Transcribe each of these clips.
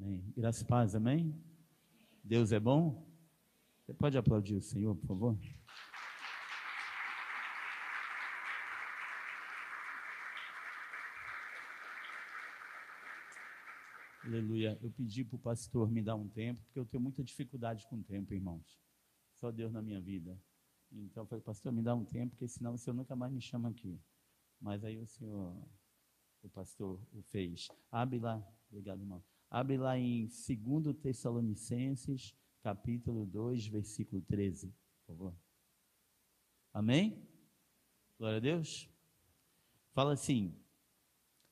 Amém. Graças e paz, amém? Deus é bom? Você pode aplaudir o Senhor, por favor? Aleluia. Eu pedi para o pastor me dar um tempo, porque eu tenho muita dificuldade com o tempo, irmãos. Só Deus na minha vida. Então eu falei, pastor, me dá um tempo, porque senão o senhor nunca mais me chama aqui. Mas aí o senhor, o pastor, o fez. Abre lá, obrigado, irmão. Abre lá em 2 Tessalonicenses, capítulo 2, versículo 13, por favor. Amém? Glória a Deus. Fala assim: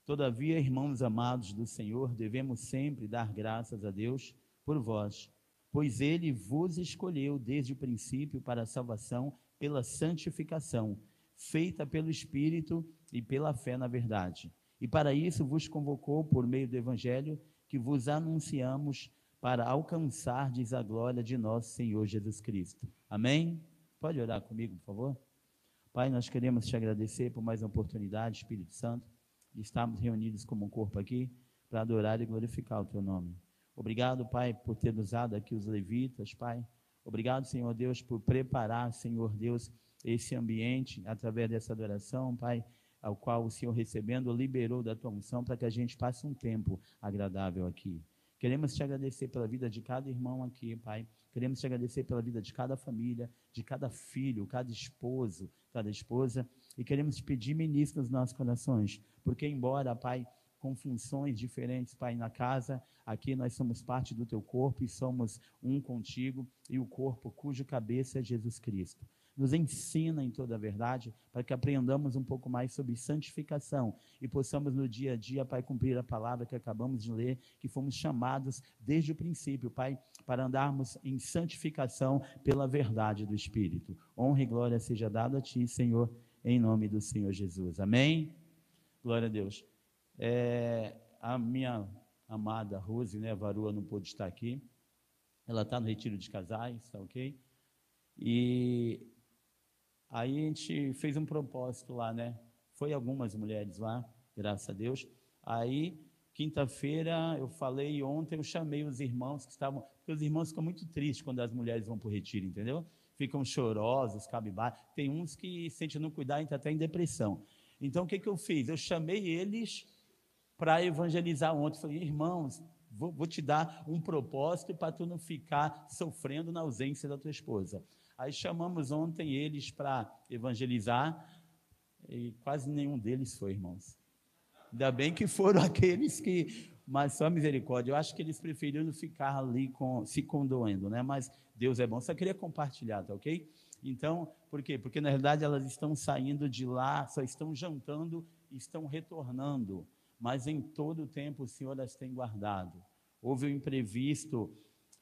Todavia, irmãos amados do Senhor, devemos sempre dar graças a Deus por vós, pois ele vos escolheu desde o princípio para a salvação pela santificação, feita pelo Espírito e pela fé na verdade. E para isso vos convocou por meio do evangelho que vos anunciamos para alcançardes a glória de nosso Senhor Jesus Cristo. Amém? Pode orar comigo, por favor? Pai, nós queremos te agradecer por mais uma oportunidade, Espírito Santo, de estarmos reunidos como um corpo aqui para adorar e glorificar o teu nome. Obrigado, Pai, por ter usado aqui os levitas, Pai. Obrigado, Senhor Deus, por preparar, Senhor Deus, esse ambiente através dessa adoração, Pai, ao qual o Senhor recebendo liberou da tua unção para que a gente passe um tempo agradável aqui. Queremos te agradecer pela vida de cada irmão aqui, Pai. Queremos te agradecer pela vida de cada família, de cada filho, cada esposo, cada esposa. E queremos te pedir ministro nos nossos corações. Porque, embora, Pai, com funções diferentes, Pai, na casa, aqui nós somos parte do teu corpo e somos um contigo, e o corpo cujo cabeça é Jesus Cristo nos ensina em toda a verdade, para que aprendamos um pouco mais sobre santificação e possamos no dia a dia, Pai, cumprir a palavra que acabamos de ler, que fomos chamados desde o princípio, Pai, para andarmos em santificação pela verdade do Espírito. Honra e glória seja dada a Ti, Senhor, em nome do Senhor Jesus. Amém? Glória a Deus. É, a minha amada Rose, né, Varua, não pôde estar aqui. Ela está no retiro de casais, tá ok? E Aí a gente fez um propósito lá, né? Foi algumas mulheres lá, graças a Deus. Aí, quinta-feira, eu falei, ontem eu chamei os irmãos que estavam. Porque os irmãos ficam muito tristes quando as mulheres vão para o retiro, entendeu? Ficam chorosos, cabisbaixos. Tem uns que, se a gente não cuidar, entram até em depressão. Então, o que, que eu fiz? Eu chamei eles para evangelizar ontem. Falei, irmãos, vou, vou te dar um propósito para tu não ficar sofrendo na ausência da tua esposa. Aí chamamos ontem eles para evangelizar e quase nenhum deles foi, irmãos. Ainda bem que foram aqueles que, mas só misericórdia. Eu acho que eles preferiram ficar ali com, se condoendo, né? Mas Deus é bom. Só queria compartilhar, tá ok? Então, por quê? Porque na verdade elas estão saindo de lá, só estão jantando e estão retornando. Mas em todo o tempo o Senhor as tem guardado. Houve um imprevisto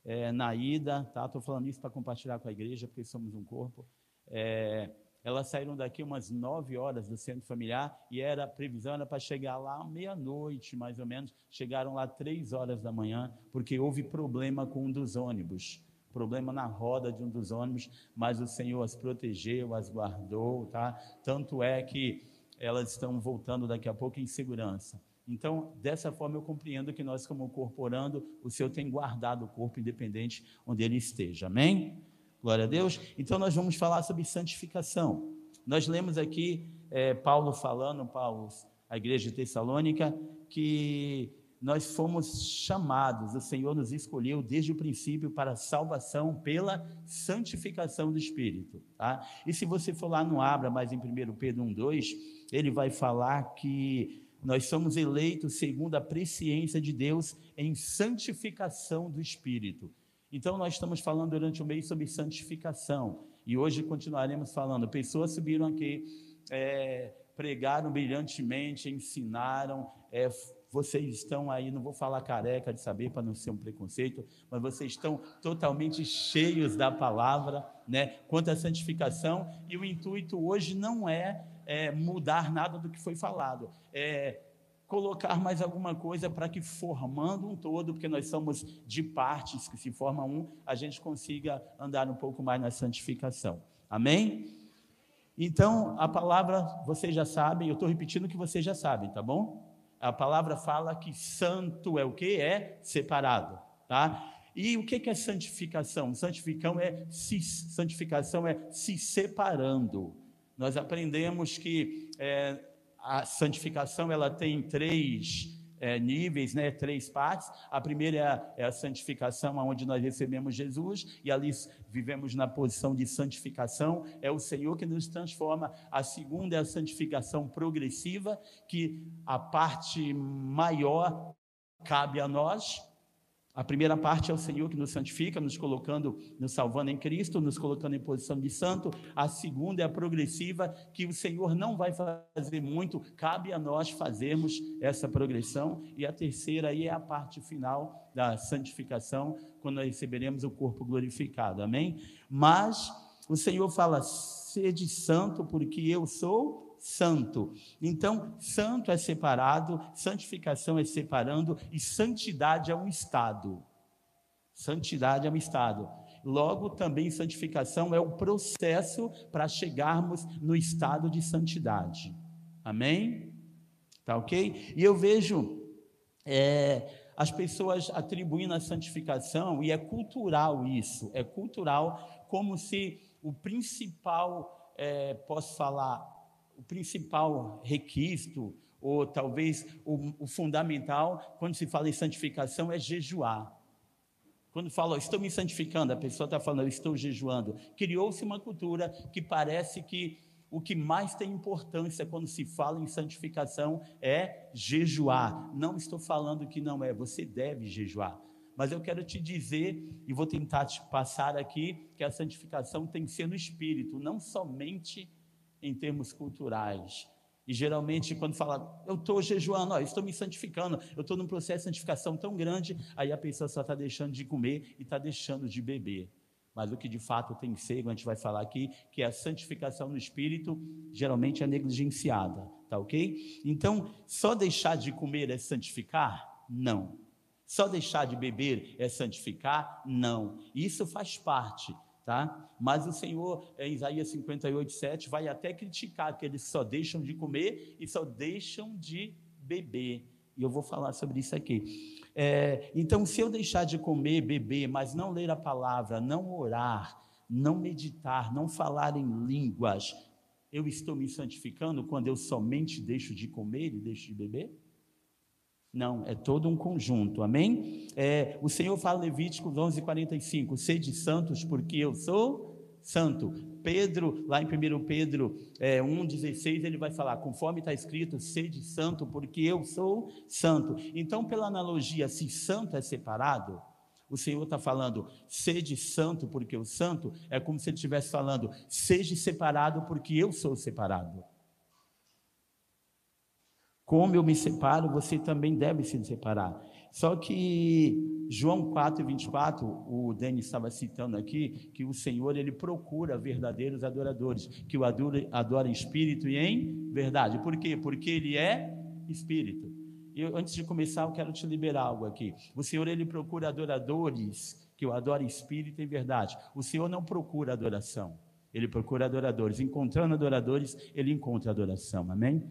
é, na ida, tá? Estou falando isso para compartilhar com a igreja, porque somos um corpo. É, elas saíram daqui umas 9 horas do centro familiar e era previsão era para chegar lá meia-noite, mais ou menos. Chegaram lá três horas da manhã, porque houve problema com um dos ônibus. Problema na roda de um dos ônibus, mas o Senhor as protegeu, as guardou, tá? Tanto é que elas estão voltando daqui a pouco em segurança. Então, dessa forma, eu compreendo que nós, como corpo orando, o Senhor tem guardado o corpo independente onde ele esteja. Amém? Glória a Deus. Então, nós vamos falar sobre santificação. Nós lemos aqui é, Paulo falando, Paulo, a igreja de Tessalônica, que nós fomos chamados, o Senhor nos escolheu desde o princípio para salvação pela santificação do Espírito. Tá? E se você for lá no Abra, mas em 1 Pedro 1, 2, ele vai falar que nós somos eleitos segundo a presciência de Deus em santificação do Espírito. Então, nós estamos falando durante o mês sobre santificação. E hoje continuaremos falando. Pessoas subiram aqui, é, pregaram brilhantemente, ensinaram. É, vocês estão aí, não vou falar careca de saber para não ser um preconceito, mas vocês estão totalmente cheios da palavra, né? Quanto à santificação. E o intuito hoje não é é, mudar nada do que foi falado, é colocar mais alguma coisa para que formando um todo, porque nós somos de partes que se forma um, a gente consiga andar um pouco mais na santificação. Amém? Então, a palavra vocês já sabem, eu estou repetindo o que vocês já sabem, tá bom? A palavra fala que santo é o que? É separado, tá? E o que é santificação? Santificação é se, santificação é se separando. Nós aprendemos que é, a santificação ela tem três é, níveis, né, três partes. A primeira é a, é santificação, onde nós recebemos Jesus e ali vivemos na posição de santificação. É o Senhor que nos transforma. A segunda é a santificação progressiva, que a parte maior cabe a nós. A primeira parte é o Senhor que nos santifica, nos colocando, nos salvando em Cristo, nos colocando em posição de santo. A segunda é a progressiva, que o Senhor não vai fazer muito, cabe a nós fazermos essa progressão. E a terceira aí é a parte final da santificação, quando nós receberemos o corpo glorificado. Amém? Mas o Senhor fala: sede santo, porque eu sou santo. Então, santo é separado, santificação é separando e santidade é um estado. Santidade é um estado. Logo, também santificação é o processo para chegarmos no estado de santidade. Amém? Tá ok? E eu vejo é, as pessoas atribuindo a santificação, e é cultural isso, é cultural, como se o principal, é, posso falar, o principal requisito, ou talvez o, o, fundamental, quando se fala em santificação, é jejuar. Quando fala, estou me santificando, a pessoa está falando, estou jejuando. Criou-se uma cultura que parece que o que mais tem importância quando se fala em santificação é jejuar. Não estou falando que não é, você deve jejuar. Mas eu quero te dizer, e vou tentar te passar aqui, que a santificação tem que ser no espírito, não somente em termos culturais. E geralmente, quando fala, eu estou jejuando, ó, estou me santificando, eu estou num processo de santificação tão grande, aí a pessoa só está deixando de comer e está deixando de beber. Mas o que de fato tem ser, a gente vai falar aqui, que é a santificação no espírito, geralmente é negligenciada, tá ok? Então, só deixar de comer é santificar? Não. Só deixar de beber é santificar? Não. Isso faz parte tá? Mas o Senhor, em Isaías 58, 7, vai até criticar que só deixam de comer e só deixam de beber. E eu vou falar sobre isso aqui. É, então, se eu deixar de comer, beber, mas não ler a palavra, não orar, não meditar, não falar em línguas, eu estou me santificando quando eu somente deixo de comer e deixo de beber? Não, é todo um conjunto, amém? É, o Senhor fala em Levíticos 11, 45, sede santos porque eu sou santo. Pedro, lá em 1 Pedro é, 1,16, ele vai falar, conforme está escrito, sede santo porque eu sou santo. Então, pela analogia, se santo é separado, o Senhor está falando, sede santo porque eu santo, é como se ele estivesse falando, seja separado porque eu sou separado. Como eu me separo, você também deve se separar. Só que João 4, 24, o Denis estava citando aqui, que o Senhor ele procura verdadeiros adoradores, que o adora, adora em espírito e em verdade. Por quê? Porque ele é espírito. Eu, antes de começar, eu quero te liberar algo aqui. O Senhor ele procura adoradores que o adorem em espírito e em verdade. O Senhor não procura adoração, ele procura adoradores. Encontrando adoradores, ele encontra adoração. Amém?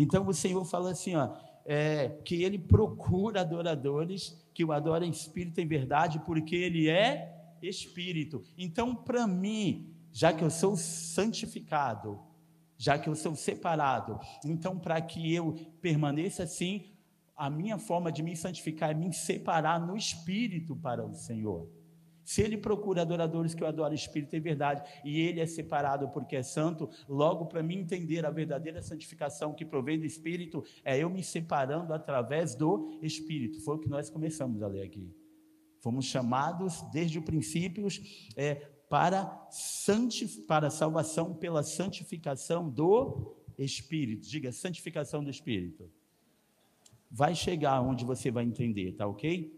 Então o Senhor fala assim, ó, é, que ele procura adoradores que o adorem em espírito e em verdade, porque ele é espírito. Então, para mim, já que eu sou santificado, já que eu sou separado, então para que eu permaneça assim, a minha forma de me santificar é me separar no espírito para o Senhor. Se ele procura adoradores que o adorem espírito e verdade, e ele é separado porque é santo, logo para mim entender a verdadeira santificação que provém do espírito, é eu me separando através do espírito. Foi o que nós começamos a ler aqui. Fomos chamados desde o princípio é, para, para a salvação pela santificação do Espírito. Diga, santificação do Espírito. Vai chegar onde você vai entender, tá ok?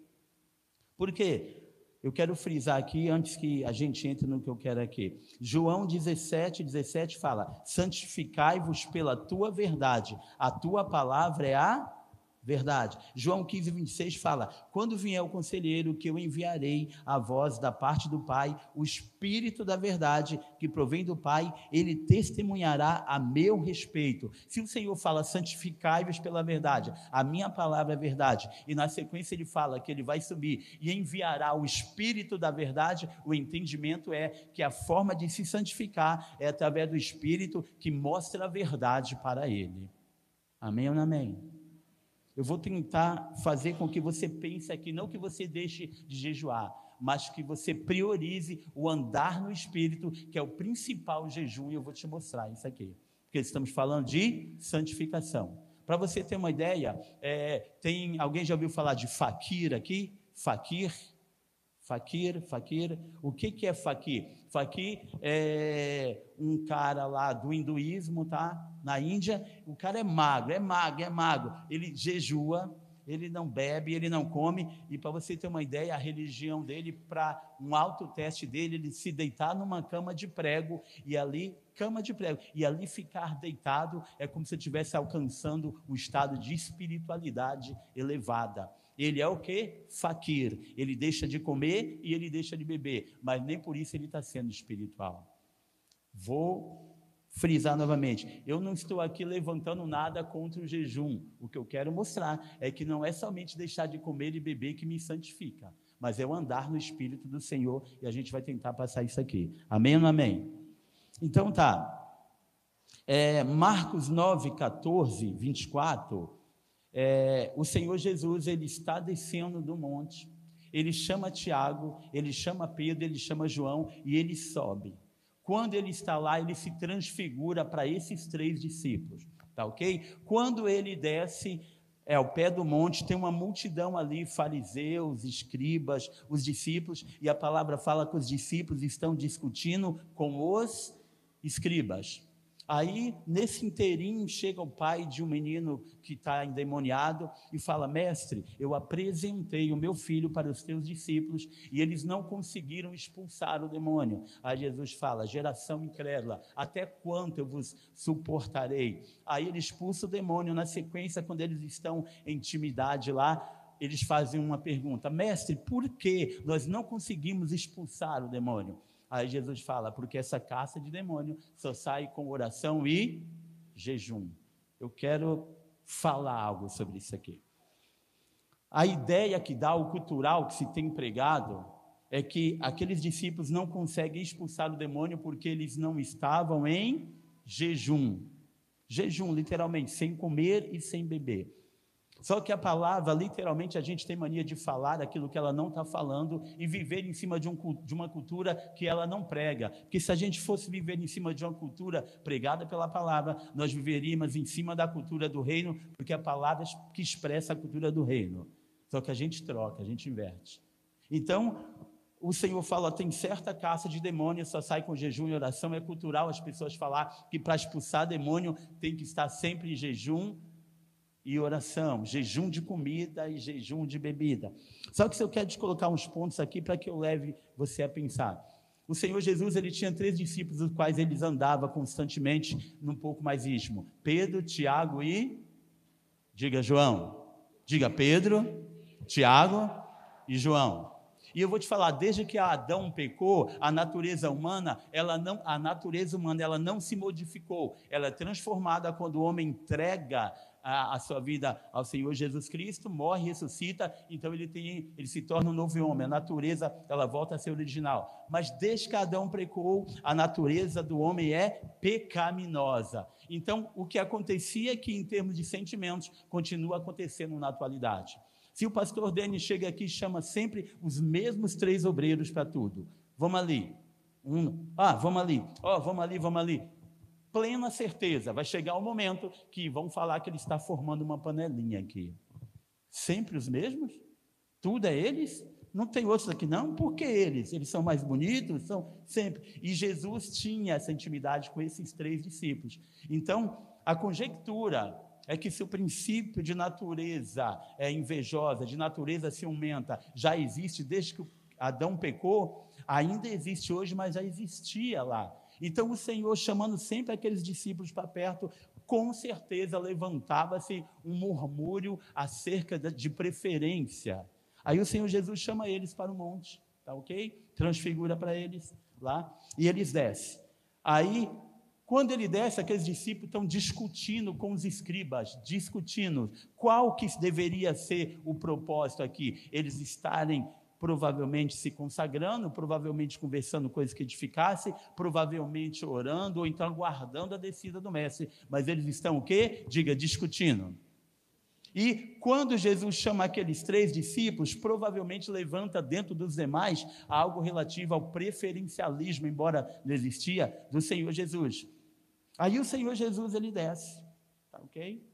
Por quê? Eu quero frisar aqui, antes que a gente entre no que eu quero aqui. João 17, 17 fala: santificai-vos pela tua verdade, a tua palavra é a verdade. João 15, 26 fala: Quando vier o conselheiro, que eu enviarei a voz da parte do Pai, o Espírito da verdade, que provém do Pai, ele testemunhará a meu respeito. Se o Senhor fala, santificai-vos pela verdade, a minha palavra é verdade, e na sequência ele fala que ele vai subir e enviará o Espírito da verdade, o entendimento é que a forma de se santificar é através do Espírito que mostra a verdade para ele. Amém ou não amém? Eu vou tentar fazer com que você pense aqui, não que você deixe de jejuar, mas que você priorize o andar no Espírito, que é o principal jejum, e eu vou te mostrar isso aqui. Porque estamos falando de santificação. Para você ter uma ideia, é, tem alguém já ouviu falar de faquir aqui? Faquir? Faquir, faquir. O que, que é faquir? Faquir é um cara lá do hinduísmo, tá? Na Índia, o cara é magro, é magro, é magro. Ele jejua, ele não bebe, ele não come. E para você ter uma ideia, a religião dele, para um autoteste dele, ele se deitar numa cama de prego e ali, cama de prego, e ali ficar deitado é como se estivesse alcançando o estado de espiritualidade elevada. Ele é o que? Faquir. Ele deixa de comer e ele deixa de beber, mas nem por isso ele está sendo espiritual. Vou frisar novamente: eu não estou aqui levantando nada contra o jejum. O que eu quero mostrar é que não é somente deixar de comer e beber que me santifica, mas é o andar no Espírito do Senhor e a gente vai tentar passar isso aqui. Amém ou amém? Então tá. É, Marcos 9, 14, 24 é, o Senhor Jesus ele está descendo do monte, ele chama Tiago, ele chama Pedro, ele chama João e ele sobe. Quando ele está lá, ele se transfigura para esses três discípulos, tá ok? Quando ele desce é, ao pé do monte, tem uma multidão ali, fariseus, escribas, os discípulos, e a palavra fala que os discípulos estão discutindo com os escribas. Aí, nesse inteirinho, chega o pai de um menino que está endemoniado e fala: Mestre, eu apresentei o meu filho para os teus discípulos e eles não conseguiram expulsar o demônio. Aí Jesus fala: Geração incrédula, até quanto eu vos suportarei? Aí ele expulsa o demônio. Na sequência, quando eles estão em intimidade lá, eles fazem uma pergunta: Mestre, por que nós não conseguimos expulsar o demônio? Aí Jesus fala, porque essa caça de demônio só sai com oração e jejum. Eu quero falar algo sobre isso aqui. A ideia que dá o cultural que se tem pregado é que aqueles discípulos não conseguem expulsar o demônio porque eles não estavam em jejum. Jejum, literalmente, sem comer e sem beber. Só que a palavra, literalmente, a gente tem mania de falar aquilo que ela não está falando e viver em cima de, um, de, uma cultura que ela não prega. Porque se a gente fosse viver em cima de uma cultura pregada pela palavra, nós viveríamos em cima da cultura do reino, porque a palavra que expressa a cultura do reino. Só que a gente troca, a gente inverte. Então, o Senhor fala, tem certa caça de demônio, só sai com jejum e oração. É cultural as pessoas falar que para expulsar demônio tem que estar sempre em jejum e oração, jejum de comida e jejum de bebida. Só que se eu quero te colocar uns pontos aqui para que eu leve você a pensar. O Senhor Jesus ele tinha três discípulos, os quais eles andava constantemente num pouco mais íntimo: Pedro, Tiago e diga João. Diga Pedro, Tiago e João. E eu vou te falar, desde que Adão pecou, a natureza humana, ela não, a natureza humana, ela não se modificou. Ela é transformada quando o homem entrega a, a, sua vida ao Senhor Jesus Cristo, morre, ressuscita, então ele, tem, ele se torna um novo homem, a natureza ela volta a ser original. Mas desde que Adão precou, a natureza do homem é pecaminosa. Então, o que acontecia aqui em termos de sentimentos continua acontecendo na atualidade. Se o pastor Denis chega aqui e chama sempre os mesmos três obreiros para tudo. Vamos ali. Um, ah, vamos ali. Ó, oh, vamos ali, vamos ali plena certeza, vai chegar o momento que vão falar que ele está formando uma panelinha aqui. Sempre os mesmos? Tudo é eles? Não tem outros aqui não? Por que eles? Eles são mais bonitos? São sempre. E Jesus tinha essa intimidade com esses três discípulos. Então, a conjectura é que se o princípio de natureza é invejosa, de natureza ciumenta, já existe desde que Adão pecou, ainda existe hoje, mas já existia lá. Então o Senhor chamando sempre aqueles discípulos para perto, com certeza levantava-se um murmúrio acerca de preferência. Aí o Senhor Jesus chama eles para o monte, tá ok? Transfigura para eles lá e eles descem. Aí, quando ele desce, aqueles discípulos estão discutindo com os escribas, discutindo qual que deveria ser o propósito aqui. Eles estarem provavelmente se consagrando, provavelmente conversando coisas que edificassem, provavelmente orando, ou então aguardando a descida do mestre. Mas eles estão o quê? Diga, discutindo. E quando Jesus chama aqueles três discípulos, provavelmente levanta dentro dos demais algo relativo ao preferencialismo, embora não existia, do Senhor Jesus. Aí o Senhor Jesus ele desce, tá ok?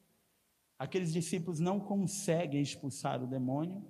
Aqueles discípulos não conseguem expulsar o demônio,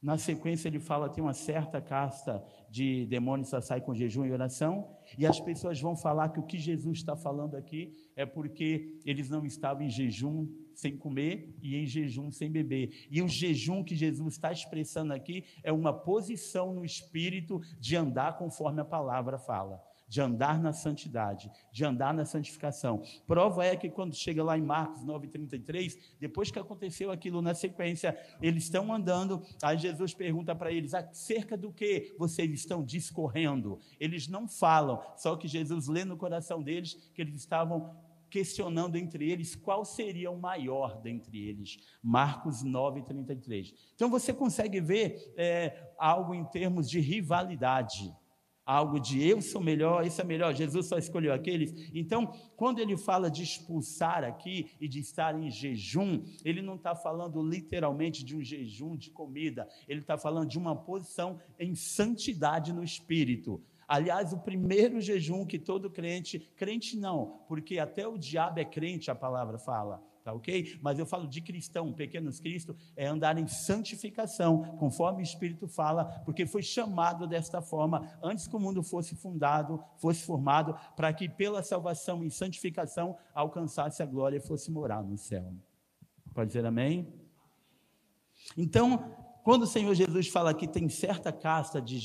na sequência, ele fala: tem uma certa casta de demônios que sai com jejum e oração, e as pessoas vão falar que o que Jesus está falando aqui é porque eles não estavam em jejum sem comer e em jejum sem beber. E o jejum que Jesus está expressando aqui é uma posição no espírito de andar conforme a palavra fala de andar na santidade, de andar na santificação. Prova é que quando chega lá em Marcos 9:33, depois que aconteceu aquilo na sequência, eles estão andando, aí Jesus pergunta para eles: "Acerca do que vocês estão discorrendo?" Eles não falam, só que Jesus lê no coração deles que eles estavam questionando entre eles qual seria o maior dentre eles. Marcos 9:33. Então você consegue ver é, algo em termos de rivalidade algo de eu sou melhor, isso é melhor, Jesus só escolheu aqueles. Então, quando ele fala de expulsar aqui e de estar em jejum, ele não está falando literalmente de um jejum de comida, ele está falando de uma posição em santidade no espírito. Aliás, o primeiro jejum que todo crente, crente não, porque até o diabo é crente, a palavra fala tá ok? Mas eu falo de cristão, pequenos Cristo, é andar em santificação, conforme o Espírito fala, porque foi chamado desta forma antes que o mundo fosse fundado, fosse formado, para que pela salvação e santificação alcançasse a glória e fosse morar no céu. Pode dizer amém? Então, quando o Senhor Jesus fala que tem certa casta de,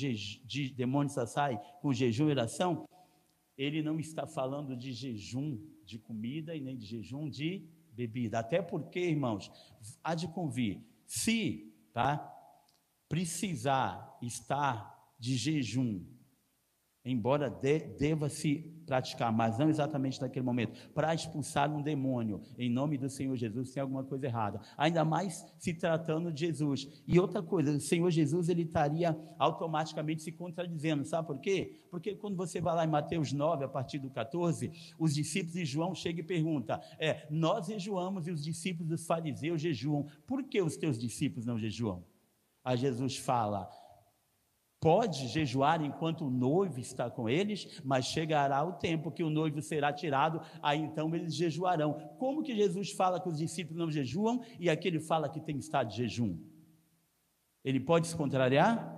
de demônios assai com jejum e oração, ele não está falando de jejum de comida e nem de jejum de bebida. Até porque, irmãos, há de convir, se tá, precisar estar de jejum, embora de, deva se praticar, mas não exatamente naquele momento, para expulsar um demônio em nome do Senhor Jesus, tem alguma coisa errada. Ainda mais se tratando de Jesus. E outra coisa, o Senhor Jesus ele estaria automaticamente se contradizendo, sabe por quê? Porque quando você vai lá em Mateus 9, a partir do 14, os discípulos de João chegam e perguntam: é, nós jejuamos e os discípulos dos fariseus jejuam, por que os teus discípulos não jejuam? Aí Jesus fala: pode jejuar enquanto o noivo está com eles, mas chegará o tempo que o noivo será tirado, aí então eles jejuarão. Como que Jesus fala que os discípulos não jejuam e aquele fala que tem estado de jejum? Ele pode se contrariar?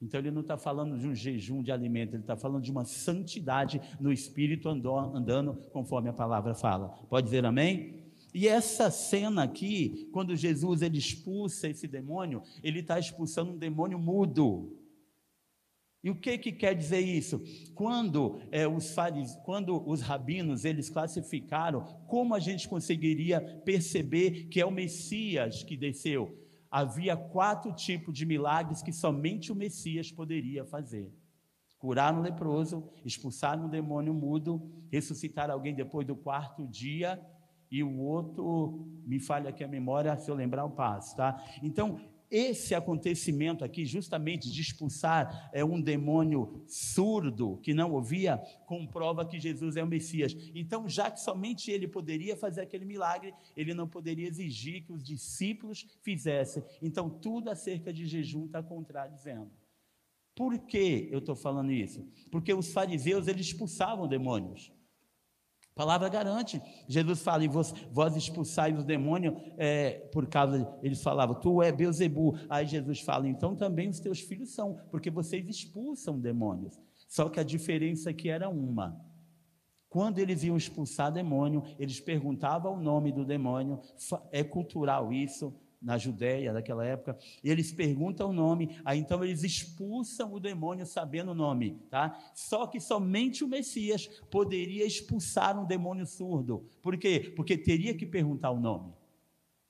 Então ele não está falando de um jejum de alimento, ele está falando de uma santidade no espírito andando conforme a palavra fala. Pode dizer amém? E essa cena aqui, quando Jesus ele expulsa esse demônio, ele está expulsando um demônio mudo. E o que, que quer dizer isso? Quando, é, os faris, quando os rabinos eles classificaram, como a gente conseguiria perceber que é o Messias que desceu? Havia quatro tipos de milagres que somente o Messias poderia fazer: curar um leproso, expulsar um demônio mudo, ressuscitar alguém depois do quarto dia e o outro, me falha aqui a memória, se eu lembrar, o passo, tá? Então, esse acontecimento aqui, justamente de expulsar é, um demônio surdo que não ouvia, comprova que Jesus é o Messias. Então, já que somente ele poderia fazer aquele milagre, ele não poderia exigir que os discípulos fizessem. Então, tudo acerca de jejum está contradizendo. Por que eu estou falando isso? Porque os fariseus eles expulsavam demônios. A palavra garante. Jesus fala, e vós, vós expulsais os demônios é, por causa, eles falavam, tu é Beuzebu. Aí Jesus fala, então também os teus filhos são, porque vocês expulsam demônios. Só que a diferença aqui era uma. Quando eles iam expulsar demônio, eles perguntavam o nome do demônio, é cultural isso, na Judéia daquela época, e eles perguntam o nome, aí então eles expulsam o demônio sabendo o nome, tá? Só que somente o Messias poderia expulsar um demônio surdo. Por quê? Porque teria que perguntar o nome.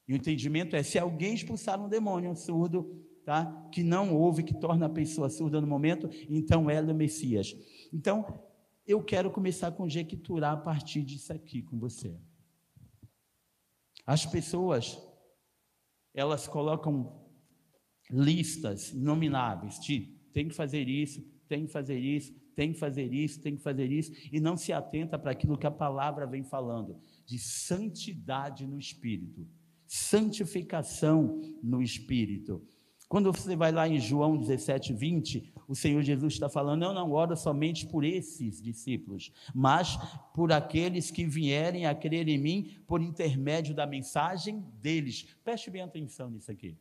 E o entendimento é: se alguém expulsar um demônio surdo, tá? que não ouve, que torna a pessoa surda no momento, então ela é o Messias. Então, eu quero começar a conjecturar a partir disso aqui com você. As pessoas, elas colocam listas inomináveis de tem que fazer isso, tem que fazer isso, tem que fazer isso, tem que fazer isso, e não se atenta para aquilo que a palavra vem falando, de santidade no espírito, santificação no espírito. Quando você vai lá em João 17, 20, o Senhor Jesus está falando: não, não ora somente por esses discípulos, mas por aqueles que vierem a crer em mim por intermédio da mensagem deles. Preste bem atenção nisso aqui.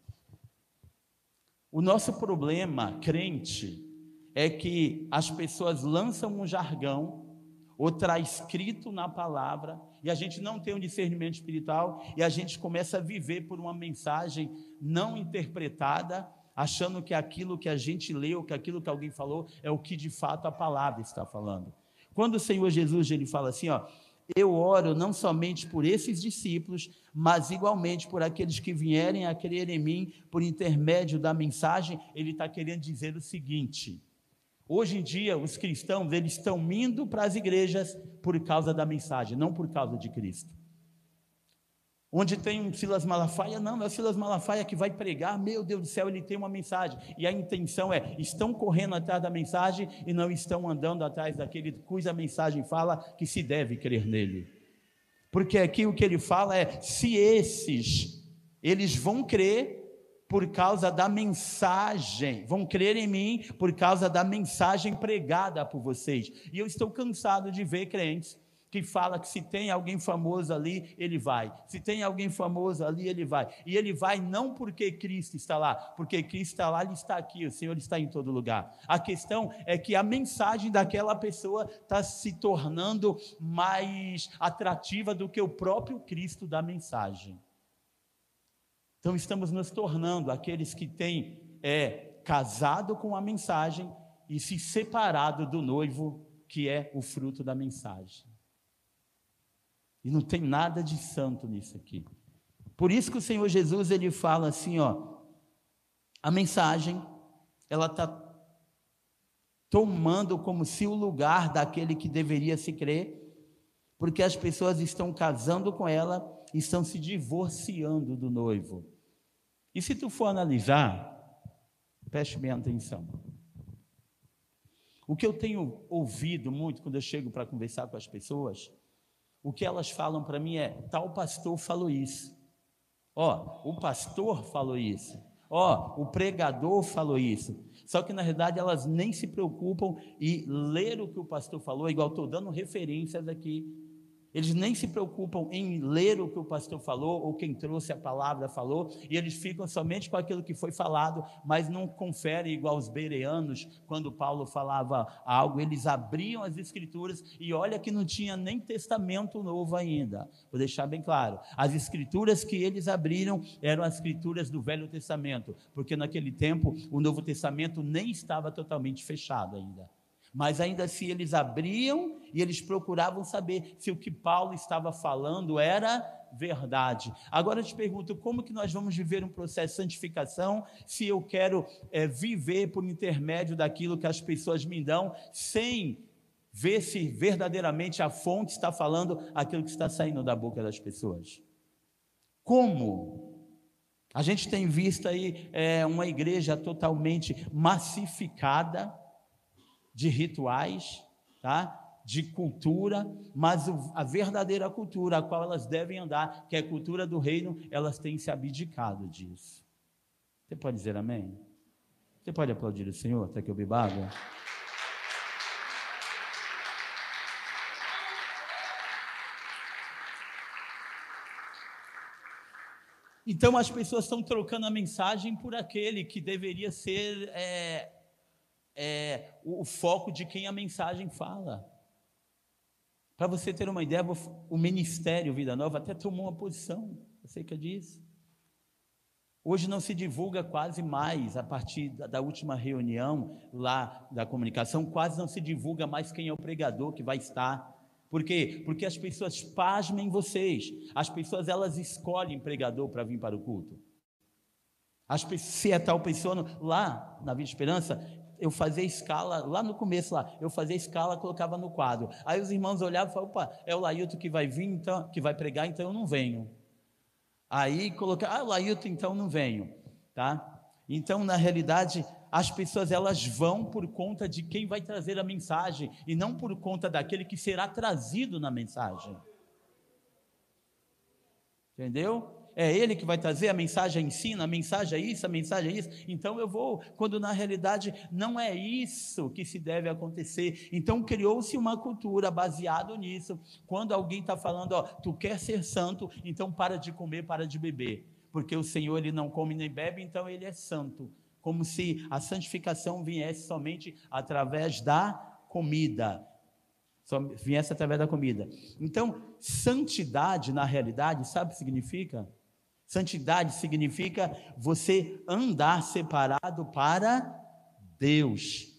O nosso problema, crente, é que as pessoas lançam um jargão, ou está escrito na palavra, e a gente não tem um discernimento espiritual, e a gente começa a viver por uma mensagem não interpretada, achando que aquilo que a gente leu, que aquilo que alguém falou, é o que de fato a palavra está falando. Quando o Senhor Jesus ele fala assim, ó, eu oro não somente por esses discípulos, mas igualmente por aqueles que vierem a crer em mim por intermédio da mensagem, ele está querendo dizer o seguinte: hoje em dia os cristãos eles estão indo para as igrejas por causa da mensagem, não por causa de Cristo. Onde tem um Silas Malafaia, não, é o Silas Malafaia que vai pregar, meu Deus do céu, ele tem uma mensagem. E a intenção é: estão correndo atrás da mensagem e não estão andando atrás daquele cuja mensagem fala que se deve crer nele. Porque aqui o que ele fala é: se esses, eles vão crer por causa da mensagem, vão crer em mim por causa da mensagem pregada por vocês. E eu estou cansado de ver crentes que fala que se tem alguém famoso ali, ele vai. Se tem alguém famoso ali, ele vai. E ele vai não porque Cristo está lá, porque Cristo está lá, ele está aqui, o Senhor está em todo lugar. A questão é que a mensagem daquela pessoa está se tornando mais atrativa do que o próprio Cristo da mensagem. Então estamos nos tornando aqueles que têm é, casado com a mensagem e se separado do noivo, que é o fruto da mensagem. E não tem nada de santo nisso aqui. Por isso que o Senhor Jesus ele fala assim, ó, a mensagem ela está tomando como se o lugar daquele que deveria se crer, porque as pessoas estão casando com ela estão se divorciando do noivo. E se tu for analisar, preste bem atenção. O que eu tenho ouvido muito quando eu chego para conversar com as pessoas o que elas falam para mim é: tal pastor falou isso. Ó, o pastor falou isso. Ó, o pregador falou isso. Só que na verdade elas nem se preocupam e ler o que o pastor falou, igual estou dando referências aqui eles nem se preocupam em ler o que o pastor falou ou quem trouxe a palavra falou, e eles ficam somente com aquilo que foi falado, mas não conferem igual os bereanos, quando Paulo falava algo, eles abriam as escrituras e olha que não tinha nem testamento novo ainda. Vou deixar bem claro. As escrituras que eles abriram eram as escrituras do Velho Testamento, porque naquele tempo o Novo Testamento nem estava totalmente fechado ainda. Mas ainda assim eles abriam e eles procuravam saber se o que Paulo estava falando era verdade. Agora eu te pergunto, como que nós vamos viver um processo de santificação se eu quero é, viver por intermédio daquilo que as pessoas me dão, sem ver se verdadeiramente a fonte está falando aquilo que está saindo da boca das pessoas? Como? A gente tem visto aí é, uma igreja totalmente massificada, de rituais, tá? de cultura, mas a verdadeira cultura a qual elas devem andar, que é a cultura do reino, elas têm se abdicado disso. Você pode dizer amém? Você pode aplaudir o Senhor até que eu beba água? Então as pessoas estão trocando a mensagem por aquele que deveria ser é, é, o, o foco de quem a mensagem fala. Para você ter uma ideia, o Ministério Vida Nova até tomou uma posição acerca disso. Hoje não se divulga quase mais, a partir da última reunião lá da comunicação, quase não se divulga mais quem é o pregador que vai estar. Por quê? Porque as pessoas pasmem vocês. As pessoas elas escolhem pregador para vir para o culto. As, se é tal pessoa, lá na Vida Esperança, eu fazia escala, lá no começo lá, eu fazia escala, colocava no quadro. Aí os irmãos olhavam e falavam, opa, é o Lailton que vai vir, então, que vai pregar, então eu não venho. Aí coloquei, ah, Lailton, então não venho, tá? Então, na realidade, as pessoas elas vão por conta de quem vai trazer a mensagem e não por conta daquele que será trazido na mensagem. Entendeu? É ele que vai trazer a mensagem ensina, a mensagem é isso, a mensagem é isso. Então eu vou, quando na realidade não é isso que se deve acontecer. Então criou-se uma cultura baseado nisso. Quando alguém está falando, ó, tu quer ser santo, então para de comer, para de beber, porque o Senhor ele não come nem bebe, então ele é santo. Como se a santificação viesse somente através da comida só viesse através da comida. Então, santidade, na realidade, sabe o que significa? Santidade significa você andar separado para Deus.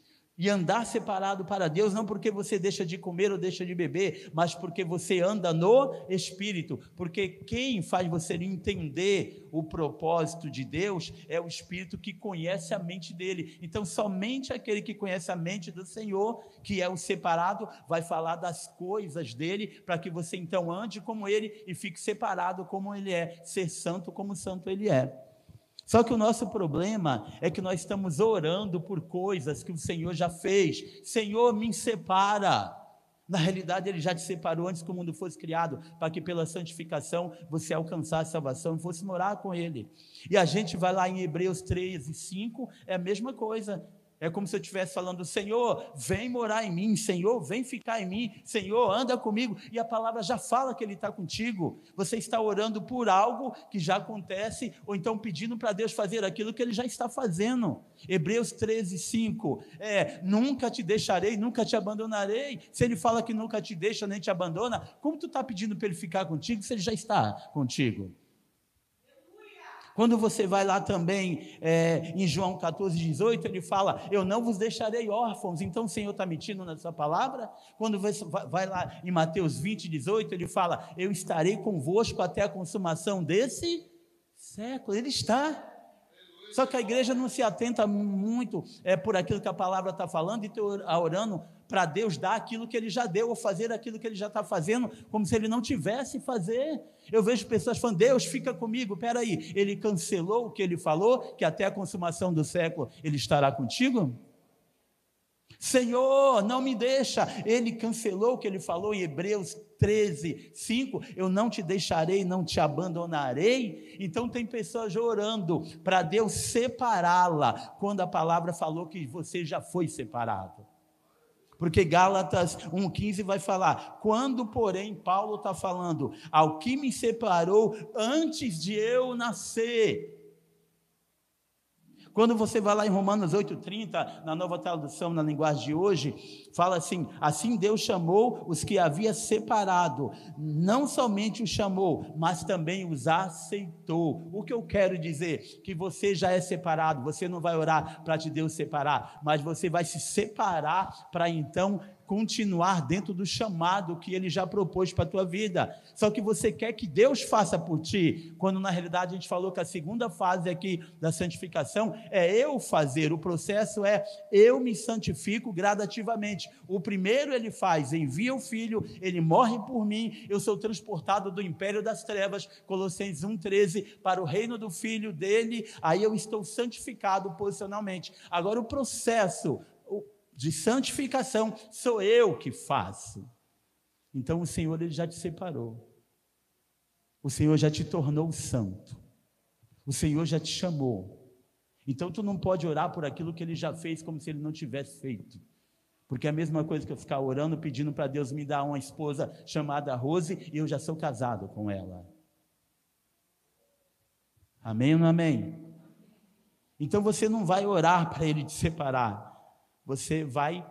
E andar separado para Deus não porque você deixa de comer ou deixa de beber, mas porque você anda no Espírito. Porque quem faz você entender o propósito de Deus é o Espírito que conhece a mente dele. Então, somente aquele que conhece a mente do Senhor, que é o separado, vai falar das coisas dele, para que você então ande como ele e fique separado como ele é, ser santo como santo ele é. Só que o nosso problema é que nós estamos orando por coisas que o Senhor já fez. Senhor, me separa. Na realidade, Ele já te separou antes que o mundo fosse criado, para que pela santificação você alcançasse a salvação e fosse morar com Ele. E a gente vai lá em Hebreus 13, 5, é a mesma coisa. É como se eu estivesse falando, Senhor, vem morar em mim, Senhor, vem ficar em mim, Senhor, anda comigo. E a palavra já fala que Ele está contigo. Você está orando por algo que já acontece, ou então pedindo para Deus fazer aquilo que Ele já está fazendo. Hebreus 13, 5. É, nunca te deixarei, nunca te abandonarei. Se Ele fala que nunca te deixa nem te abandona, como tu está pedindo para Ele ficar contigo se Ele já está contigo? Quando você vai lá também é, em João 14, 18, ele fala: Eu não vos deixarei órfãos. Então o Senhor está mentindo na sua palavra. Quando você vai lá em Mateus 20, 18, ele fala: Eu estarei convosco até a consumação desse século. Ele está. Só que a igreja não se atenta muito é, por aquilo que a palavra está falando e está orando para Deus dar aquilo que ele já deu ou fazer aquilo que ele já está fazendo, como se ele não tivesse fazer. Eu vejo pessoas falando, Deus fica comigo, peraí, ele cancelou o que ele falou, que até a consumação do século ele estará contigo? Senhor, não me deixa. Ele cancelou o que ele falou em Hebreus 13, 5. Eu não te deixarei, não te abandonarei. Então, tem pessoas orando para Deus separá-la, quando a palavra falou que você já foi separado. Porque Gálatas 1,15 vai falar: quando, porém, Paulo está falando, ao que me separou antes de eu nascer. Quando você vai lá em Romanos 8,30, na nova tradução, na linguagem de hoje, fala assim: assim Deus chamou os que havia separado, não somente os chamou, mas também os aceitou. O que eu quero dizer? Que você já é separado, você não vai orar para te Deus separar, mas você vai se separar para então continuar dentro do chamado que ele já propôs para a tua vida. Só que você quer que Deus faça por ti, quando na realidade a gente falou que a segunda fase aqui da santificação é eu fazer, o processo é eu me santifico gradativamente. O primeiro ele faz, envia o filho, ele morre por mim, eu sou transportado do império das trevas, Colossenses 1:13, para o reino do filho dele, aí eu estou santificado posicionalmente. Agora o processo de santificação sou eu que faço. Então o Senhor ele já te separou. O Senhor já te tornou santo. O Senhor já te chamou. Então tu não pode orar por aquilo que ele já fez como se ele não tivesse feito. Porque é a mesma coisa que eu ficar orando pedindo para Deus me dar uma esposa chamada Rose e eu já sou casado com ela. Amém ou não amém? Então você não vai orar para ele te separar você vai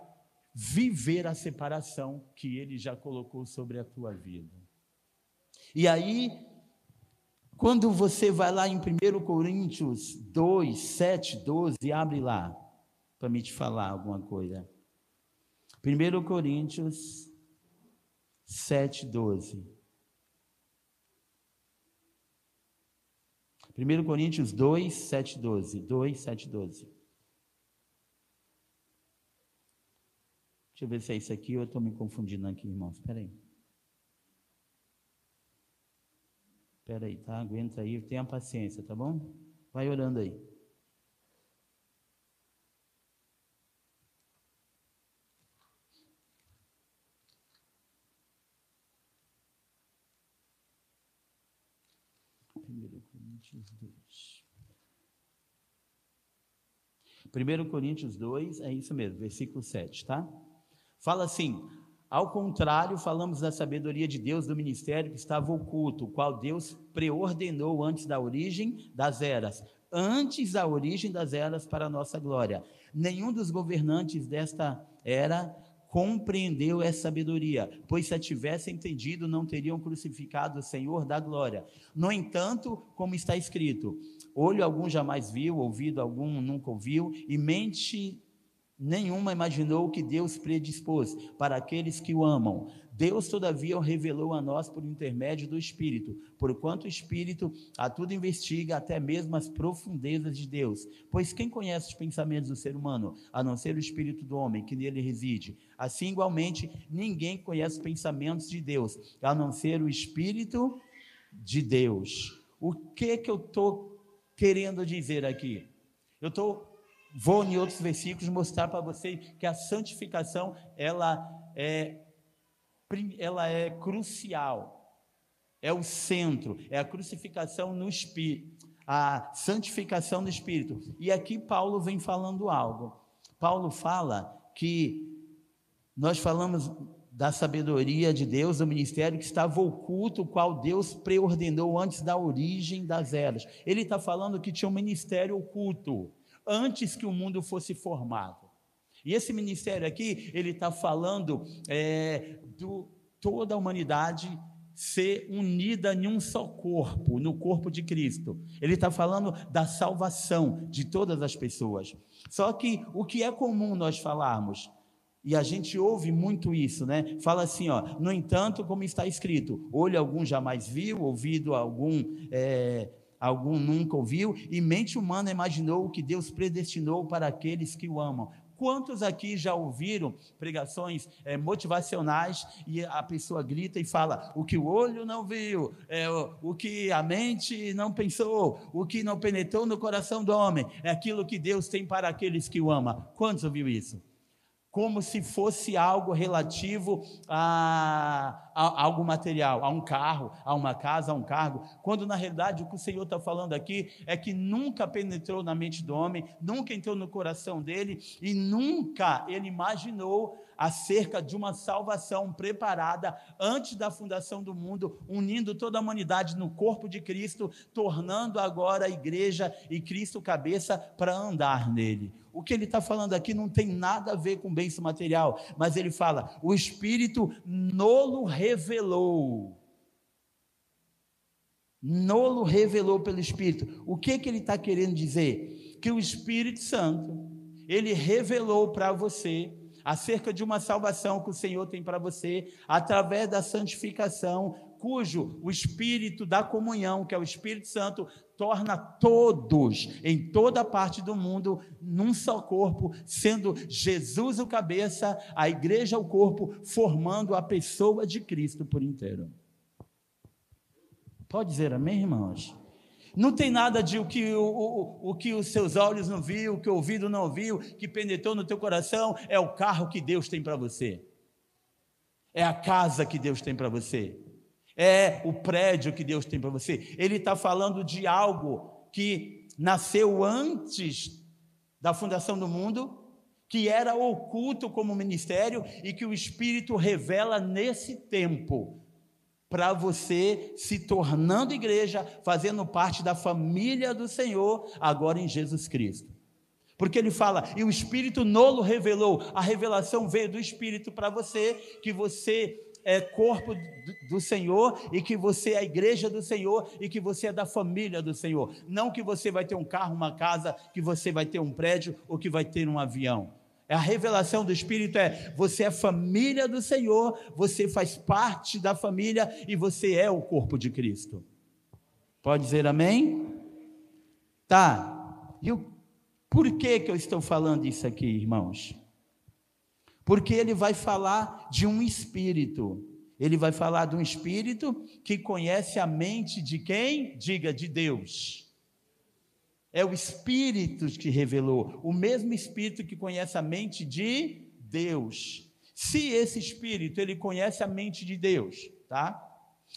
viver a separação que ele já colocou sobre a tua vida. E aí, Quando você vai lá em 1 Coríntios 2, 7, 12, abre lá, para me te falar alguma coisa. 1 Coríntios 7, 12. 1 Coríntios 2, 7, 12. 2, 7, 12. Deixa eu ver se é isso aqui ou eu estou me confundindo aqui, irmãos. Espera aí. Espera aí, tá? Aguenta aí, tenha paciência, tá bom? Vai orando aí. Primeiro Coríntios 2. 1 Coríntios 2, é isso mesmo, versículo 7, tá? Fala assim: ao contrário, falamos da sabedoria de Deus do ministério que estava oculto, o qual Deus preordenou antes da origem das eras, antes da origem das eras para a nossa glória. Nenhum dos governantes desta era compreendeu essa sabedoria, pois se a tivessem entendido, não teriam crucificado o Senhor da glória. No entanto, como está escrito, olho algum jamais viu, ouvido algum nunca ouviu, e mente nenhuma imaginou o que Deus predispôs para aqueles que o amam. Deus, todavia, o revelou a nós por intermédio do Espírito, porquanto o Espírito a tudo investiga, até mesmo as profundezas de Deus. Pois quem conhece os pensamentos do ser humano, a não ser o Espírito do homem que nele reside? Assim, igualmente, ninguém conhece os pensamentos de Deus, a não ser o Espírito de Deus. O que que eu estou querendo dizer aqui? Eu estou vou em outros versículos mostrar para você que a santificação ela é ela é crucial. É o centro, é a crucificação no espírito, a santificação no espírito. E aqui Paulo vem falando algo. Paulo fala que nós falamos da sabedoria de Deus, do ministério que estava oculto, o qual Deus preordenou antes da origem das eras. Ele está falando que tinha um ministério oculto antes que o mundo fosse formado. E esse ministério aqui, ele está falando é, do toda a humanidade ser unida em um só corpo, no corpo de Cristo. Ele está falando da salvação de todas as pessoas. Só que o que é comum nós falarmos, e a gente ouve muito isso, né? Fala assim, ó. No entanto, como está escrito, olho algum jamais viu, ouvido algum é, algum nunca ouviu, e mente humana imaginou o que Deus predestinou para aqueles que o amam. Quantos aqui já ouviram pregações é, motivacionais e a pessoa grita e fala: o que o olho não viu, é, o, o que a mente não pensou, o que não penetrou no coração do homem, é aquilo que Deus tem para aqueles que o amam. Quantos ouviu isso? Como se fosse algo relativo a, a, algo material, a um carro, a uma casa, a um cargo, quando na realidade o que o Senhor está falando aqui é que nunca penetrou na mente do homem, nunca entrou no coração dele e nunca ele imaginou acerca de uma salvação preparada antes da fundação do mundo, unindo toda a humanidade no corpo de Cristo, tornando agora a igreja e Cristo cabeça para andar nele. O que ele está falando aqui não tem nada a ver com bênção material, mas ele fala: o Espírito nolo revelou. Nolo revelou pelo Espírito. O que, que ele está querendo dizer? Que o Espírito Santo, ele revelou para você acerca de uma salvação que o Senhor tem para você, através da santificação, cujo o Espírito da comunhão, que é o Espírito Santo, torna todos, em toda parte do mundo, num só corpo, sendo Jesus o cabeça, a igreja o corpo, formando a pessoa de Cristo por inteiro. Pode dizer amém, irmãos? Não tem nada de o que, o, o, o que os seus olhos não viu, o que o ouvido não ouviu, que penetrou no teu coração, é o carro que Deus tem para você. É a casa que Deus tem para você. É o prédio que Deus tem para você. Ele está falando de algo que nasceu antes da fundação do mundo, que era oculto como ministério e que o Espírito revela nesse tempo para você se tornando igreja, fazendo parte da família do Senhor, agora em Jesus Cristo. Porque ele fala, e o Espírito nolo revelou, a revelação veio do Espírito para você, que você é corpo do Senhor e que você é a igreja do Senhor e que você é da família do Senhor. Não que você vai ter um carro, uma casa, que você vai ter um prédio ou que vai ter um avião. A revelação do Espírito é: você é família do Senhor, você faz parte da família e você é o corpo de Cristo. Pode dizer amém? Tá. E o, por que, que eu estou falando isso aqui, irmãos? Porque ele vai falar de um espírito. Ele vai falar de um espírito que conhece a mente de quem? Diga, de Deus. É o Espírito que revelou, o mesmo Espírito que conhece a mente de Deus. Se esse Espírito ele conhece a mente de Deus, tá?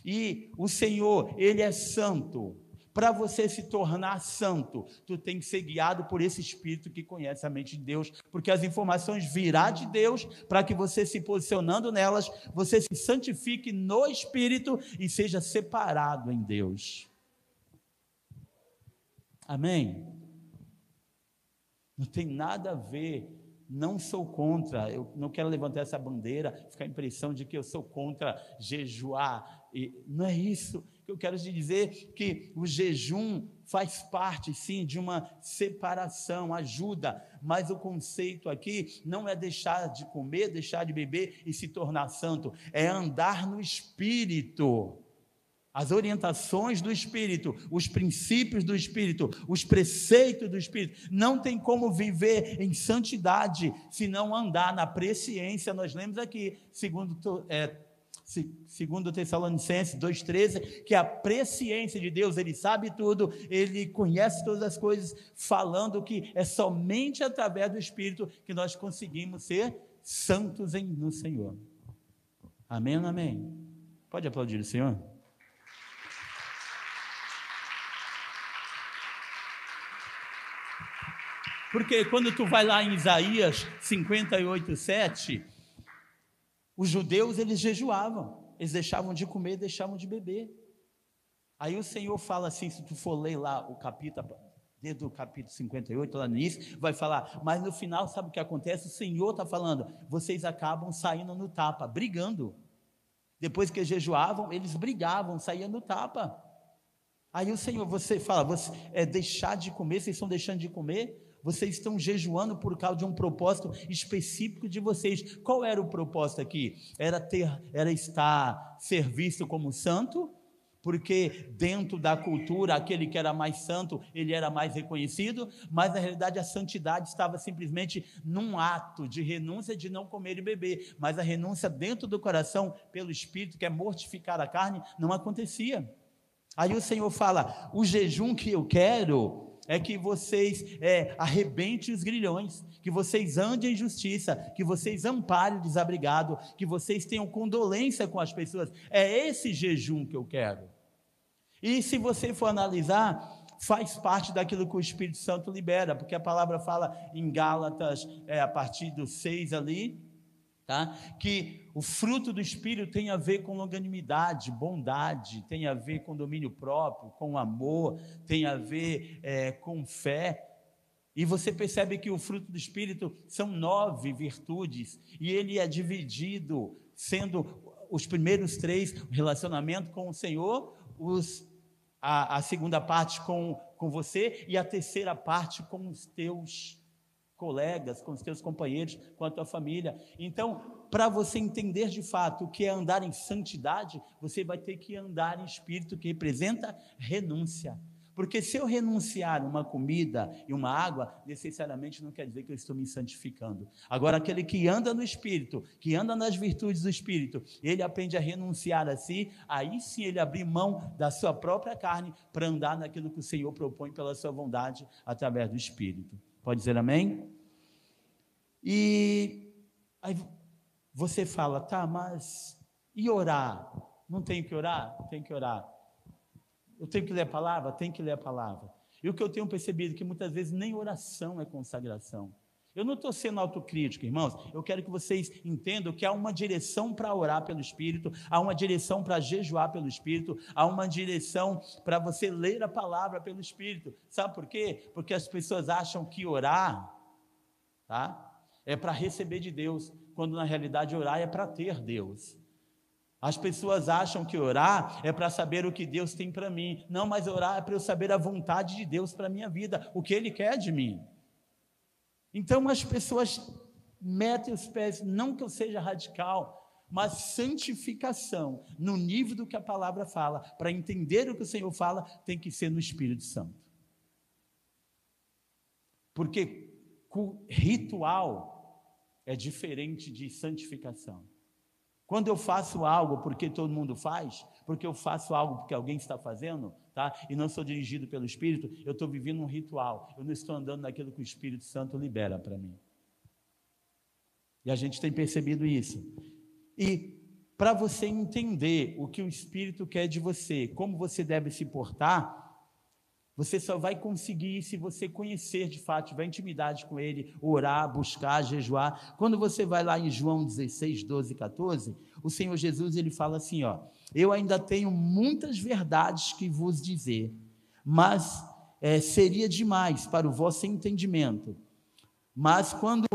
E o Senhor ele é santo. Para você se tornar santo, tu tem que ser guiado por esse Espírito que conhece a mente de Deus, porque as informações virá de Deus para que você se posicionando nelas, você se santifique no Espírito e seja separado em Deus. Amém? Não tem nada a ver, não sou contra, eu não quero levantar essa bandeira, ficar a impressão de que eu sou contra jejuar, e não é isso que eu quero te dizer, que o jejum faz parte sim de uma separação, ajuda, mas o conceito aqui não é deixar de comer, deixar de beber e se tornar santo, é andar no espírito as orientações do Espírito, os princípios do Espírito, os preceitos do Espírito. Não tem como viver em santidade se não andar na presciência. Nós lemos aqui, segundo, é, segundo Tessalonicenses 2,13, que a presciência de Deus, Ele sabe tudo, Ele conhece todas as coisas, falando que é somente através do Espírito que nós conseguimos ser santos em, no Senhor. Amém amém? Pode aplaudir o Senhor? Porque quando tu vai lá em Isaías 58, 7, os judeus eles jejuavam, eles deixavam de comer, deixavam de beber. Aí o Senhor fala assim, se tu for ler lá o capítulo, desde o capítulo 58, lá no início, vai falar, mas no final, sabe o que acontece? O Senhor está falando, vocês acabam saindo no tapa, brigando. Depois que jejuavam, eles brigavam, saíam no tapa. Aí o Senhor, você fala, você, é deixar de comer, vocês estão deixando de comer? Vocês estão jejuando por causa de um propósito específico de vocês. Qual era o propósito aqui? Era ter, era estar ser visto como santo, porque dentro da cultura, aquele que era mais santo, ele era mais reconhecido, mas na realidade a santidade estava simplesmente num ato de renúncia de não comer e beber, mas a renúncia dentro do coração pelo espírito, que é mortificar a carne, não acontecia. Aí o Senhor fala: o jejum que eu quero é que vocês é, arrebentem os grilhões, que vocês andem em justiça, que vocês amparem o desabrigado, que vocês tenham condolência com as pessoas. É esse jejum que eu quero. E se você for analisar, faz parte daquilo que o Espírito Santo libera, porque a palavra fala em Gálatas, é, a partir do 6 ali, tá? que o fruto do Espírito tem a ver com longanimidade, bondade, tem a ver com domínio próprio, com amor, tem a ver é, com fé. E você percebe que o fruto do Espírito são nove virtudes, e ele é dividido, sendo os primeiros três relacionamento com o Senhor, os, a, a segunda parte com, com você, e a terceira parte com os teus colegas, com os teus companheiros, com a tua família. Então, para você entender de fato o que é andar em santidade, você vai ter que andar em espírito que representa renúncia. Porque se eu renunciar uma comida e uma água, necessariamente não quer dizer que eu estou me santificando. Agora, aquele que anda no Espírito, que anda nas virtudes do Espírito, ele aprende a renunciar a si, aí sim ele abrir mão da sua própria carne para andar naquilo que o Senhor propõe pela sua vontade através do Espírito. Pode dizer amém? E aí você fala, tá, mas e orar? Não tenho que orar? Tenho que orar. Eu tenho que ler a palavra? Tenho que ler a palavra. E o que eu tenho percebido é que muitas vezes nem oração é consagração. Eu não estou sendo autocrítico, irmãos. Eu quero que vocês entendam que há uma direção para orar pelo Espírito, há uma direção para jejuar pelo Espírito, há uma direção para você ler a palavra pelo Espírito. Sabe por quê? Porque as pessoas acham que orar, tá? É para receber de Deus, quando na realidade orar é para ter Deus. As pessoas acham que orar é para saber o que Deus tem para mim. Não, mas orar é para eu saber a vontade de Deus para a minha vida, o que Ele quer de mim. Então as pessoas metem os pés, não que eu seja radical, mas santificação no nível do que a palavra fala, para entender o que o Senhor fala, tem que ser no Espírito Santo. Porque ritual é diferente de santificação. Quando eu faço algo porque todo mundo faz, porque eu faço algo porque alguém está fazendo, tá? E não sou dirigido pelo Espírito, eu estou vivendo um ritual. Eu não estou andando naquilo que o Espírito Santo libera para mim. E a gente tem percebido isso. E para você entender o que o Espírito quer de você, como você deve se portar, você só vai conseguir se você conhecer de fato, tiver intimidade com Ele, orar, buscar, jejuar. Quando você vai lá em João 16, 12, 14, o Senhor Jesus ele fala assim: ó, eu ainda tenho muitas verdades que vos dizer, mas é, seria demais para o vosso entendimento. Mas quando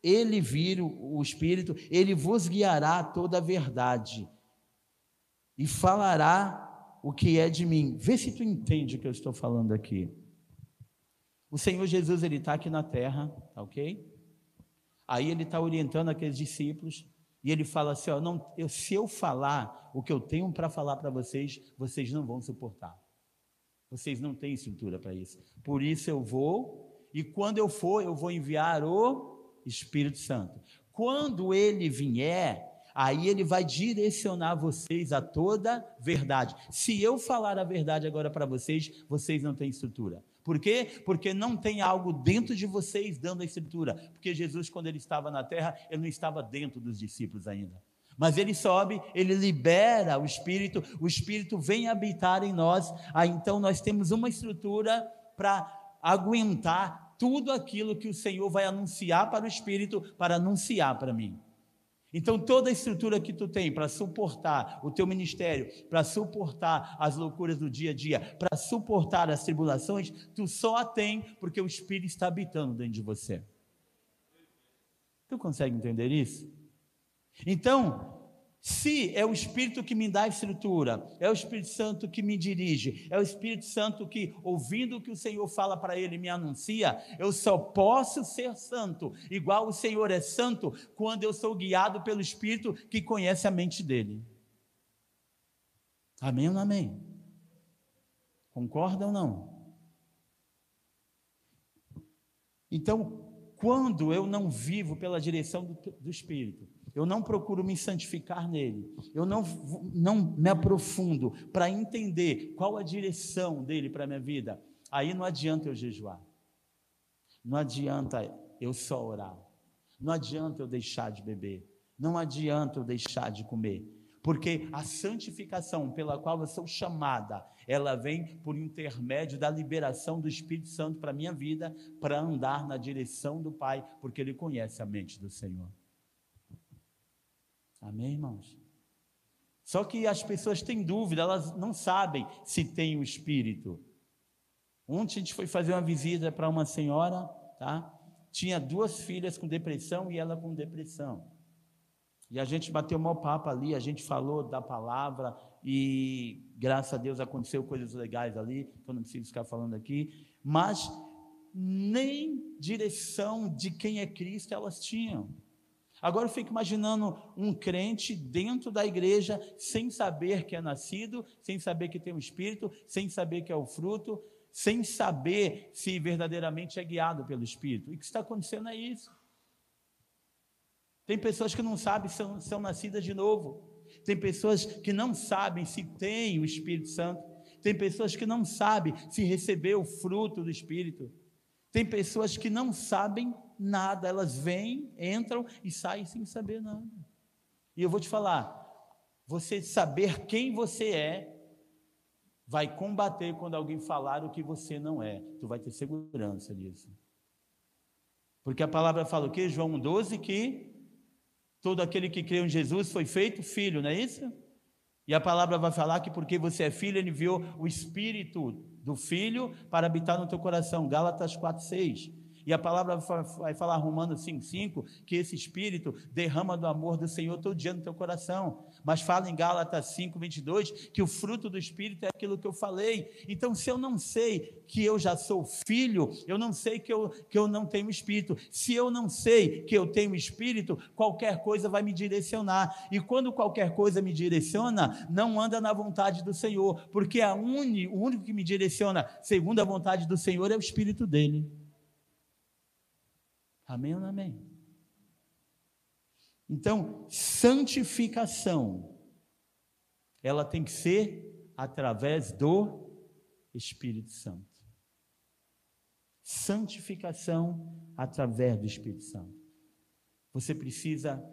ele vir o, o Espírito, ele vos guiará toda a verdade e falará o que é de mim. Vê se tu entende o que eu estou falando aqui. O Senhor Jesus, ele está aqui na terra, tá ok? Aí ele está orientando aqueles discípulos e ele fala assim: ó, não, eu, se eu falar o que eu tenho para falar para vocês, vocês não vão suportar. Vocês não têm estrutura para isso. Por isso eu vou, e quando eu for, eu vou enviar o Espírito Santo. Quando ele vier, aí ele vai direcionar vocês a toda verdade. Se eu falar a verdade agora para vocês, vocês não têm estrutura. Por quê? Porque não tem algo dentro de vocês dando a estrutura. Porque Jesus, quando ele estava na terra, ele não estava dentro dos discípulos ainda. Mas ele sobe, ele libera o Espírito, o Espírito vem habitar em nós. Aí então nós temos uma estrutura para aguentar tudo aquilo que o Senhor vai anunciar para o Espírito, para anunciar para mim. Então, toda a estrutura que tu tem para suportar o teu ministério, para suportar as loucuras do dia a dia, para suportar as tribulações, tu só a tem porque o Espírito está habitando dentro de você. Tu consegue entender isso? Então, se é o Espírito que me dá a estrutura, é o Espírito Santo que me dirige, é o Espírito Santo que, ouvindo o que o Senhor fala para ele, me anuncia, eu só posso ser santo, igual o Senhor é santo, quando eu sou guiado pelo Espírito que conhece a mente dele. Amém ou não amém? Concorda ou não? Então, quando eu não vivo pela direção do, do Espírito, eu não procuro me santificar nele, eu não, não me aprofundo para entender qual a direção dele para a minha vida, aí não adianta eu jejuar, não adianta eu só orar, não adianta eu deixar de beber, não adianta eu deixar de comer, porque a santificação pela qual eu sou chamada, ela vem por intermédio da liberação do Espírito Santo para a minha vida, para andar na direção do Pai, porque Ele conhece a mente do Senhor. Amém, irmãos? Só que as pessoas têm dúvida, elas não sabem se tem o Espírito. Ontem a gente foi fazer uma visita para uma senhora, tá? Tinha duas filhas com depressão e ela com depressão. E a gente bateu um mau papo ali, a gente falou da palavra e graças a Deus aconteceu coisas legais ali, que eu não preciso ficar falando aqui, mas nem direção de quem é Cristo elas tinham. Agora eu fico imaginando um crente dentro da igreja, sem saber que é nascido, sem saber que tem o um Espírito, sem saber que é o fruto, sem saber se verdadeiramente é guiado pelo Espírito. E o que está acontecendo é isso. Tem pessoas que não sabem se são, são nascidas de novo. Tem pessoas que não sabem se tem o Espírito Santo. Tem pessoas que não sabem se recebeu o fruto do Espírito. Tem pessoas que não sabem nada, elas vêm, entram e saem sem saber nada. E eu vou te falar, você saber quem você é vai combater quando alguém falar o que você não é. Tu vai ter segurança disso. Porque a palavra fala o que? João 12 que todo aquele que creu em Jesus foi feito filho, não é isso? E a palavra vai falar que porque você é filho, ele enviou o espírito do filho para habitar no teu coração. Gálatas 4:6. E a palavra vai falar Romanos 5,5 que esse Espírito derrama do amor do Senhor todo dia no teu coração. Mas fala em Gálatas 5,22 que o fruto do Espírito é aquilo que eu falei. Então, se eu não sei que eu já sou filho, eu não sei que eu, que eu não tenho Espírito. Se eu não sei que eu tenho Espírito, qualquer coisa vai me direcionar. E quando qualquer coisa me direciona, não anda na vontade do Senhor, porque a uni, o único que me direciona segundo a vontade do Senhor é o Espírito dele. Amém ou não amém? Então, santificação, ela tem que ser através do Espírito Santo. Santificação através do Espírito Santo. Você precisa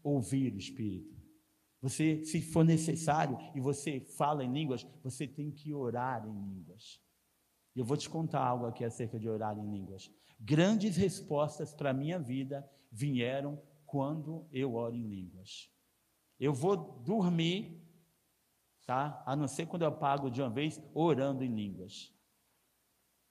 ouvir o Espírito. Você, se for necessário e você fala em línguas, você tem que orar em línguas. Eu vou te contar algo aqui acerca de orar em línguas. Grandes respostas para a minha vida vieram quando eu oro em línguas. Eu vou dormir, tá? A não ser quando eu apago de uma vez, orando em línguas.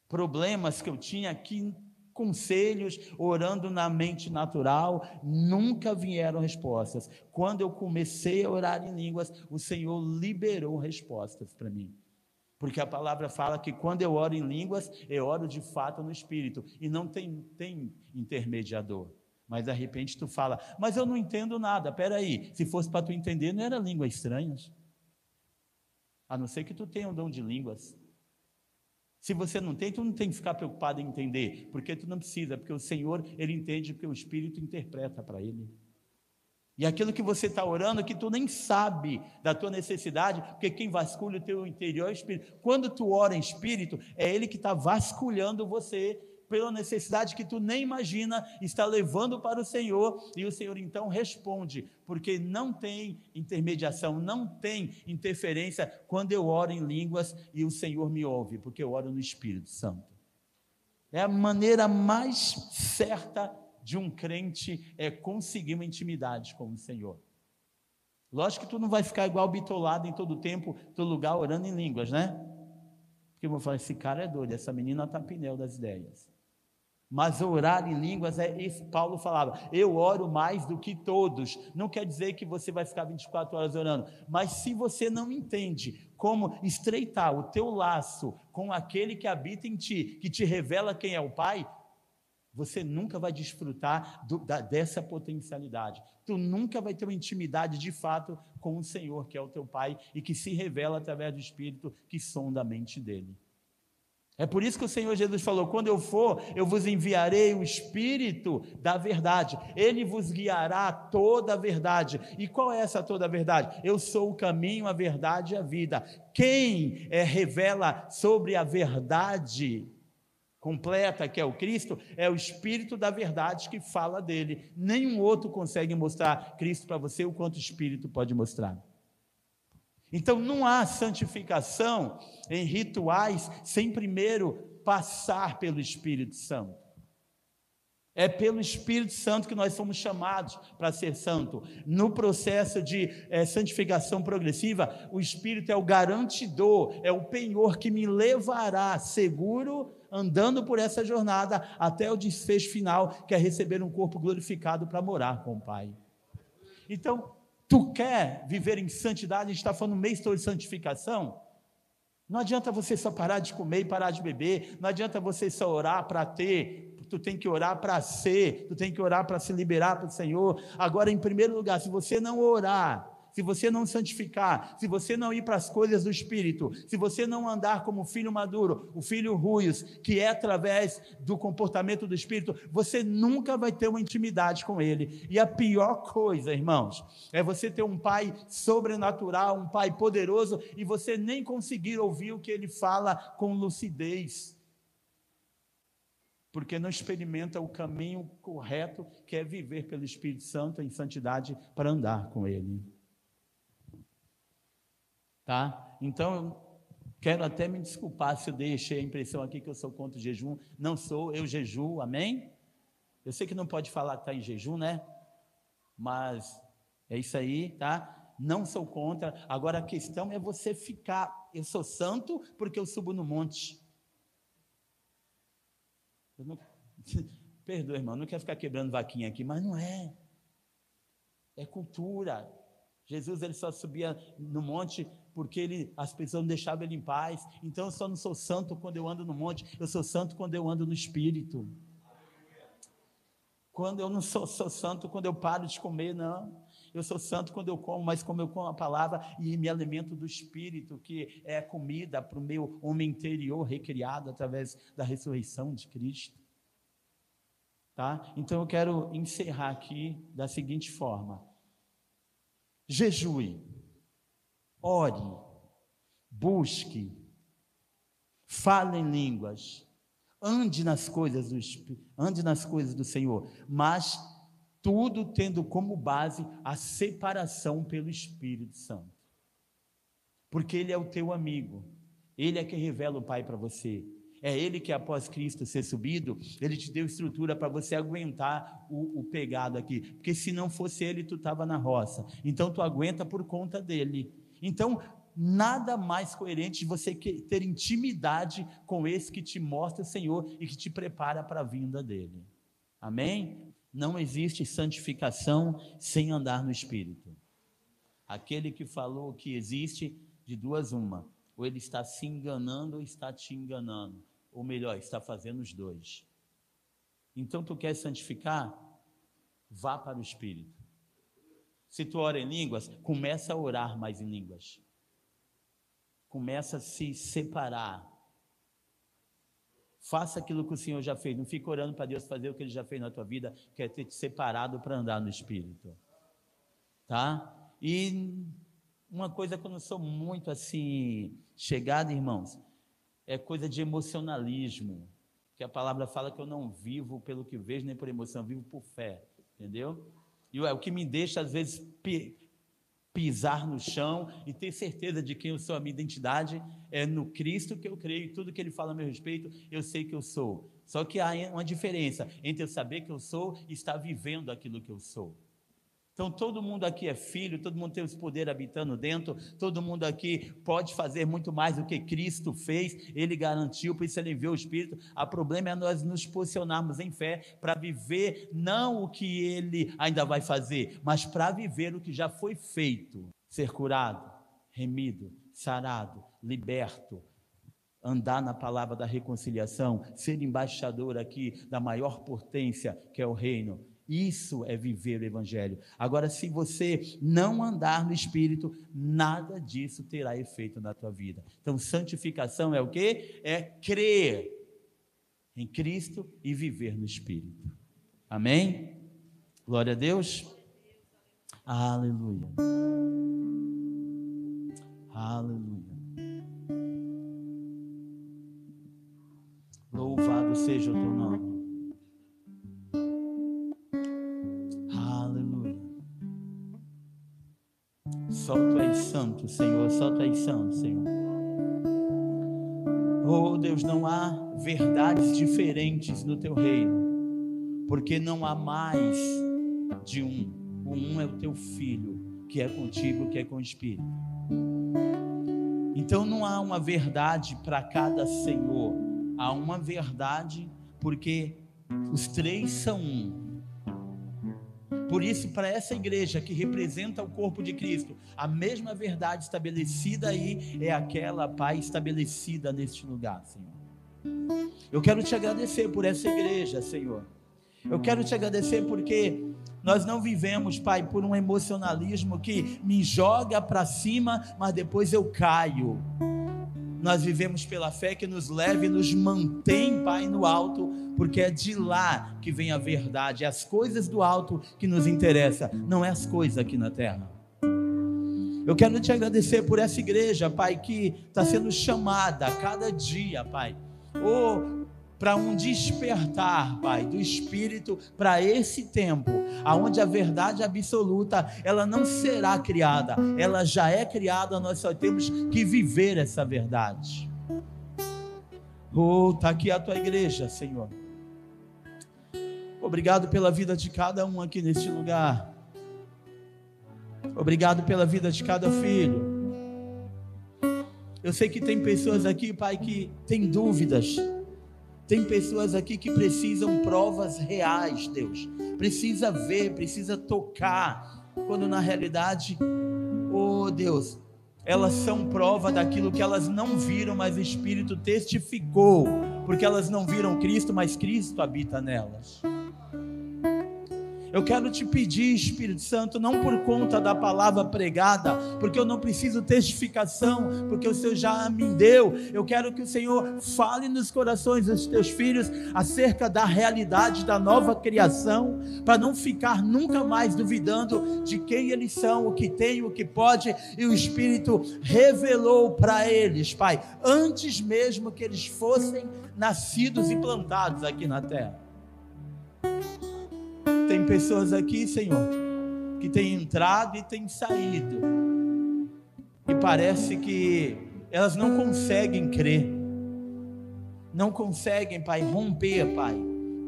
Problemas que eu tinha aqui, conselhos, orando na mente natural, nunca vieram respostas. Quando eu comecei a orar em línguas, o Senhor liberou respostas para mim. Porque a palavra fala que quando eu oro em línguas, eu oro de fato no Espírito. E não tem, tem intermediador. Mas de repente tu fala, mas eu não entendo nada. Peraí, se fosse para tu entender, não era línguas estranhas. A não ser que tu tenha um dom de línguas. Se você não tem, tu não tem que ficar preocupado em entender, porque tu não precisa, porque o Senhor, Ele entende, porque o Espírito interpreta para Ele. E aquilo que você está orando, que tu nem sabe da tua necessidade, porque quem vasculha o teu interior é o Espírito. Quando tu ora em Espírito, é Ele que está vasculhando você pela necessidade que tu nem imagina, está levando para o Senhor, e o Senhor então responde, porque não tem intermediação, não tem interferência quando eu oro em línguas e o Senhor me ouve, porque eu oro no Espírito Santo. É a maneira mais certa de um crente é conseguir uma intimidade com o Senhor. Lógico que tu não vai ficar igual bitolado em todo tempo, todo lugar, orando em línguas, né? Porque eu vou falar, esse cara é doido, essa menina está pneu das ideias. Mas orar em línguas é isso, Paulo falava, eu oro mais do que todos. Não quer dizer que você vai ficar 24 horas orando, mas se você não entende como estreitar o teu laço com aquele que habita em ti, que te revela quem é o Pai, você nunca vai desfrutar do, da, dessa potencialidade. Tu nunca vai ter uma intimidade de fato com o Senhor, que é o teu Pai e que se revela através do Espírito que sonda a mente dele. É por isso que o Senhor Jesus falou: quando eu for, eu vos enviarei o Espírito da verdade, ele vos guiará toda a verdade. E qual é essa toda a verdade? Eu sou o caminho, a verdade e a vida. Quem é, revela sobre a verdade completa, que é o Cristo, é o Espírito da verdade que fala dele. Nenhum outro consegue mostrar Cristo para você o quanto o Espírito pode mostrar. Então não há santificação em rituais sem primeiro passar pelo Espírito Santo. É pelo Espírito Santo que nós somos chamados para ser santo. No processo de é, santificação progressiva, o Espírito é o garantidor, é o penhor que me levará seguro andando por essa jornada até o desfecho final, que é receber um corpo glorificado para morar com o Pai. Então, tu quer viver em santidade, a gente está falando mês todo de santificação. Não adianta você só parar de comer e parar de beber, não adianta você só orar para ter, tu tem que orar para ser, tu tem que orar para se liberar para o Senhor. Agora, em primeiro lugar, se você não orar, se você não santificar, se você não ir para as coisas do Espírito, se você não andar como filho maduro, o filho ruios, que é através do comportamento do Espírito, você nunca vai ter uma intimidade com Ele. E a pior coisa, irmãos, é você ter um pai sobrenatural, um pai poderoso, e você nem conseguir ouvir o que ele fala com lucidez porque não experimenta o caminho correto, que é viver pelo Espírito Santo em santidade para andar com Ele tá? Então, quero até me desculpar se eu deixei a impressão aqui que eu sou contra o jejum. Não sou, eu jejuo, amém? Eu sei que não pode falar que está em jejum, né? Mas é isso aí, tá? Não sou contra. Agora a questão é você ficar. Eu sou santo porque eu subo no monte. Eu não, Perdoa, irmão, não quero ficar quebrando vaquinha aqui, mas não é. É cultura. Jesus ele só subia no monte porque ele, as pessoas não deixavam ele em paz. Então eu só não sou santo quando eu ando no monte, eu sou santo quando eu ando no espírito. Quando eu não sou, sou santo quando eu paro de comer, não. Eu sou santo quando eu como, mas como eu como a palavra e me alimento do Espírito, que é comida para o meu homem interior recriado através da ressurreição de Cristo. Tá? Então eu quero encerrar aqui da seguinte forma: jejue, ore, busque, fale em línguas, ande nas coisas do ande nas coisas do Senhor, mas tudo tendo como base a separação pelo Espírito Santo. Porque Ele é o teu amigo, Ele é quem revela o Pai para você. É Ele que, após Cristo ser subido, Ele te deu estrutura para você aguentar o, o, pegado aqui. Porque se não fosse Ele, tu estava na roça. Então tu aguenta por conta dele. Então, nada mais coerente de você ter intimidade com esse que te mostra o Senhor e que te prepara para a vinda dele. Amém? Não existe santificação sem andar no Espírito. Aquele que falou que existe, de duas uma, ou ele está se enganando ou está te enganando, ou melhor, está fazendo os dois. Então tu quer santificar? Vá para o Espírito. Se tu ora em línguas, começa a orar mais em línguas. Começa a se separar Faça aquilo que o Senhor já fez. Não fique orando para Deus fazer o que Ele já fez na tua vida, que é ter te separado para andar no Espírito. Tá? E uma coisa que eu não sou muito assim chegada, irmãos, é coisa de emocionalismo. Que a palavra fala que eu não vivo pelo que vejo, nem por emoção, vivo por fé. Entendeu? E o que me deixa, às vezes, pisar no chão e ter certeza de quem eu sou, a minha identidade é no Cristo que eu creio e tudo que ele fala a meu respeito, eu sei que eu sou. Só que há uma diferença entre eu saber que eu sou e estar vivendo aquilo que eu sou. Então, todo mundo aqui é filho, todo mundo tem esse poder habitando dentro, todo mundo aqui pode fazer muito mais do que Cristo fez, Ele garantiu, por isso Ele enviou o Espírito. O problema é nós nos posicionarmos em fé para viver não o que Ele ainda vai fazer, mas para viver o que já foi feito: ser curado, remido, sarado, liberto, andar na palavra da reconciliação, ser embaixador aqui da maior potência que é o reino isso é viver o Evangelho. Agora, se você não andar no Espírito, nada disso terá efeito na tua vida. Então, santificação é o que? É crer em Cristo e viver no Espírito. Amém? Glória a Deus. Aleluia. Aleluia. Louvado seja o teu nome. Só tu és santo, Senhor, só tu és santo, Senhor. Oh Deus, não há verdades diferentes no teu reino, porque não há mais de um. O um é o teu filho, que é contigo, que é com o Espírito. Então não há uma verdade para cada Senhor, há uma verdade porque os três são um por isso, para essa igreja que representa o corpo de Cristo, a mesma verdade estabelecida aí é aquela, Pai, estabelecida neste lugar, Senhor. Eu quero te agradecer por essa igreja, Senhor. Eu quero te agradecer porque nós não vivemos, Pai, por um emocionalismo que me joga para cima, mas depois eu caio nós vivemos pela fé que nos leva e nos mantém, Pai, no alto, porque é de lá que vem a verdade, é as coisas do alto que nos interessa, não é as coisas aqui na terra. Eu quero te agradecer por essa igreja, Pai, que está sendo chamada a cada dia, Pai. Oh, para um despertar, Pai, do Espírito para esse tempo, aonde a verdade absoluta ela não será criada, ela já é criada, nós só temos que viver essa verdade. Oh, está aqui a tua igreja, Senhor. Obrigado pela vida de cada um aqui neste lugar. Obrigado pela vida de cada filho. Eu sei que tem pessoas aqui, Pai, que têm dúvidas Tem pessoas aqui que precisam provas reais, Deus. Precisa ver, precisa tocar, quando na realidade, oh Deus, elas são prova daquilo que elas não viram, mas o Espírito testificou, porque elas não viram Cristo, mas Cristo habita nelas. Eu quero te pedir, Espírito Santo, não por conta da palavra pregada, porque eu não preciso testificação, porque o Senhor já me deu. Eu quero que o Senhor fale nos corações dos teus filhos acerca da realidade da nova criação, para não ficar nunca mais duvidando de quem eles são, o que tem, o que pode, e o Espírito revelou para eles, Pai, antes mesmo que eles fossem nascidos e plantados aqui na terra. Tem pessoas aqui, Senhor, que têm entrado e têm saído. E parece que elas não conseguem crer. Não conseguem, Pai, romper, Pai,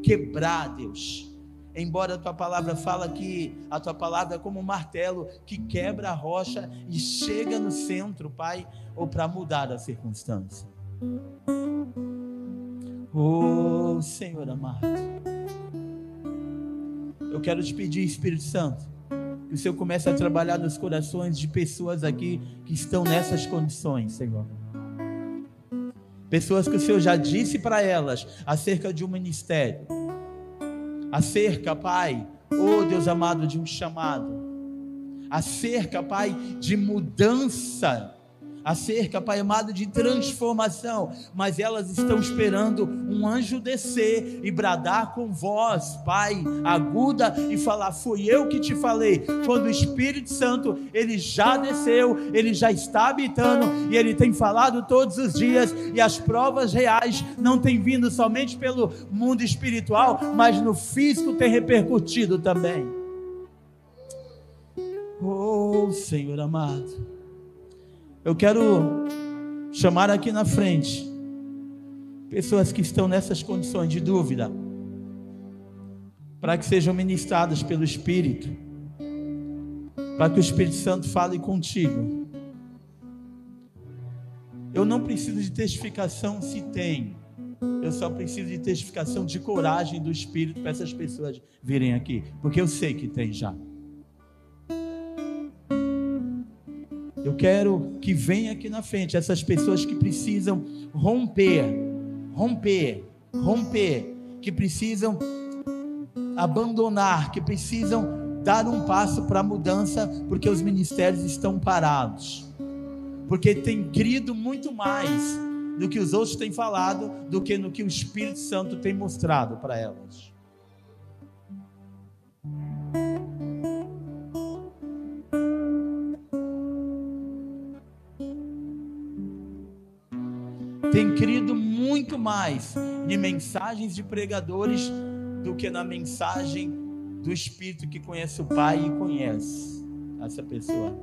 quebrar, Deus. Embora a tua palavra fala que a tua palavra é como um martelo que quebra a rocha e chega no centro, Pai, ou para mudar a circunstância. Oh, Senhor amado. Eu quero te pedir, Espírito Santo, que o Senhor comece a trabalhar nos corações de pessoas aqui que estão nessas condições, Senhor. Pessoas que o Senhor já disse para elas acerca de um ministério, acerca, Pai, oh Deus amado, de um chamado, acerca, Pai, de mudança acerca, Pai amado, de transformação, mas elas estão esperando um anjo descer e bradar com voz, Pai, aguda e falar: Foi eu que te falei. Quando o Espírito Santo, ele já desceu, ele já está habitando e ele tem falado todos os dias, e as provas reais não têm vindo somente pelo mundo espiritual, mas no físico tem repercutido também. Oh, Senhor amado. Eu quero chamar aqui na frente pessoas que estão nessas condições de dúvida, para que sejam ministradas pelo Espírito, para que o Espírito Santo fale contigo. Eu não preciso de testificação se tem, eu só preciso de testificação de coragem do Espírito para essas pessoas virem aqui, porque eu sei que tem já. Eu quero que venha aqui na frente essas pessoas que precisam romper, romper, romper, que precisam abandonar, que precisam dar um passo para a mudança, porque os ministérios estão parados. Porque tem crido muito mais no que os outros têm falado do que no que o Espírito Santo tem mostrado para elas. Mais em mensagens de pregadores do que na mensagem do Espírito que conhece o Pai e conhece essa pessoa.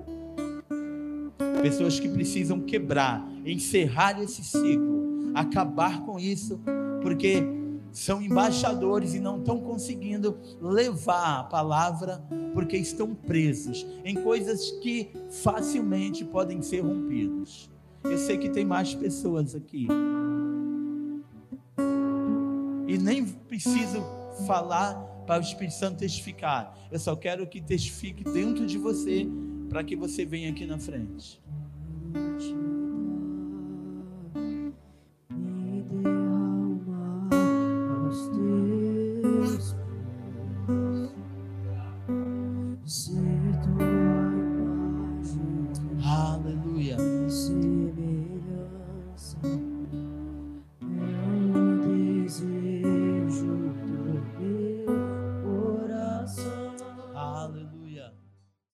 Pessoas que precisam quebrar, encerrar esse ciclo, acabar com isso, porque são embaixadores e não estão conseguindo levar a palavra porque estão presos em coisas que facilmente podem ser rompidas. Eu sei que tem mais pessoas aqui. E nem preciso falar para o Espírito Santo testificar. Eu só quero que testifique dentro de você para que você venha aqui na frente.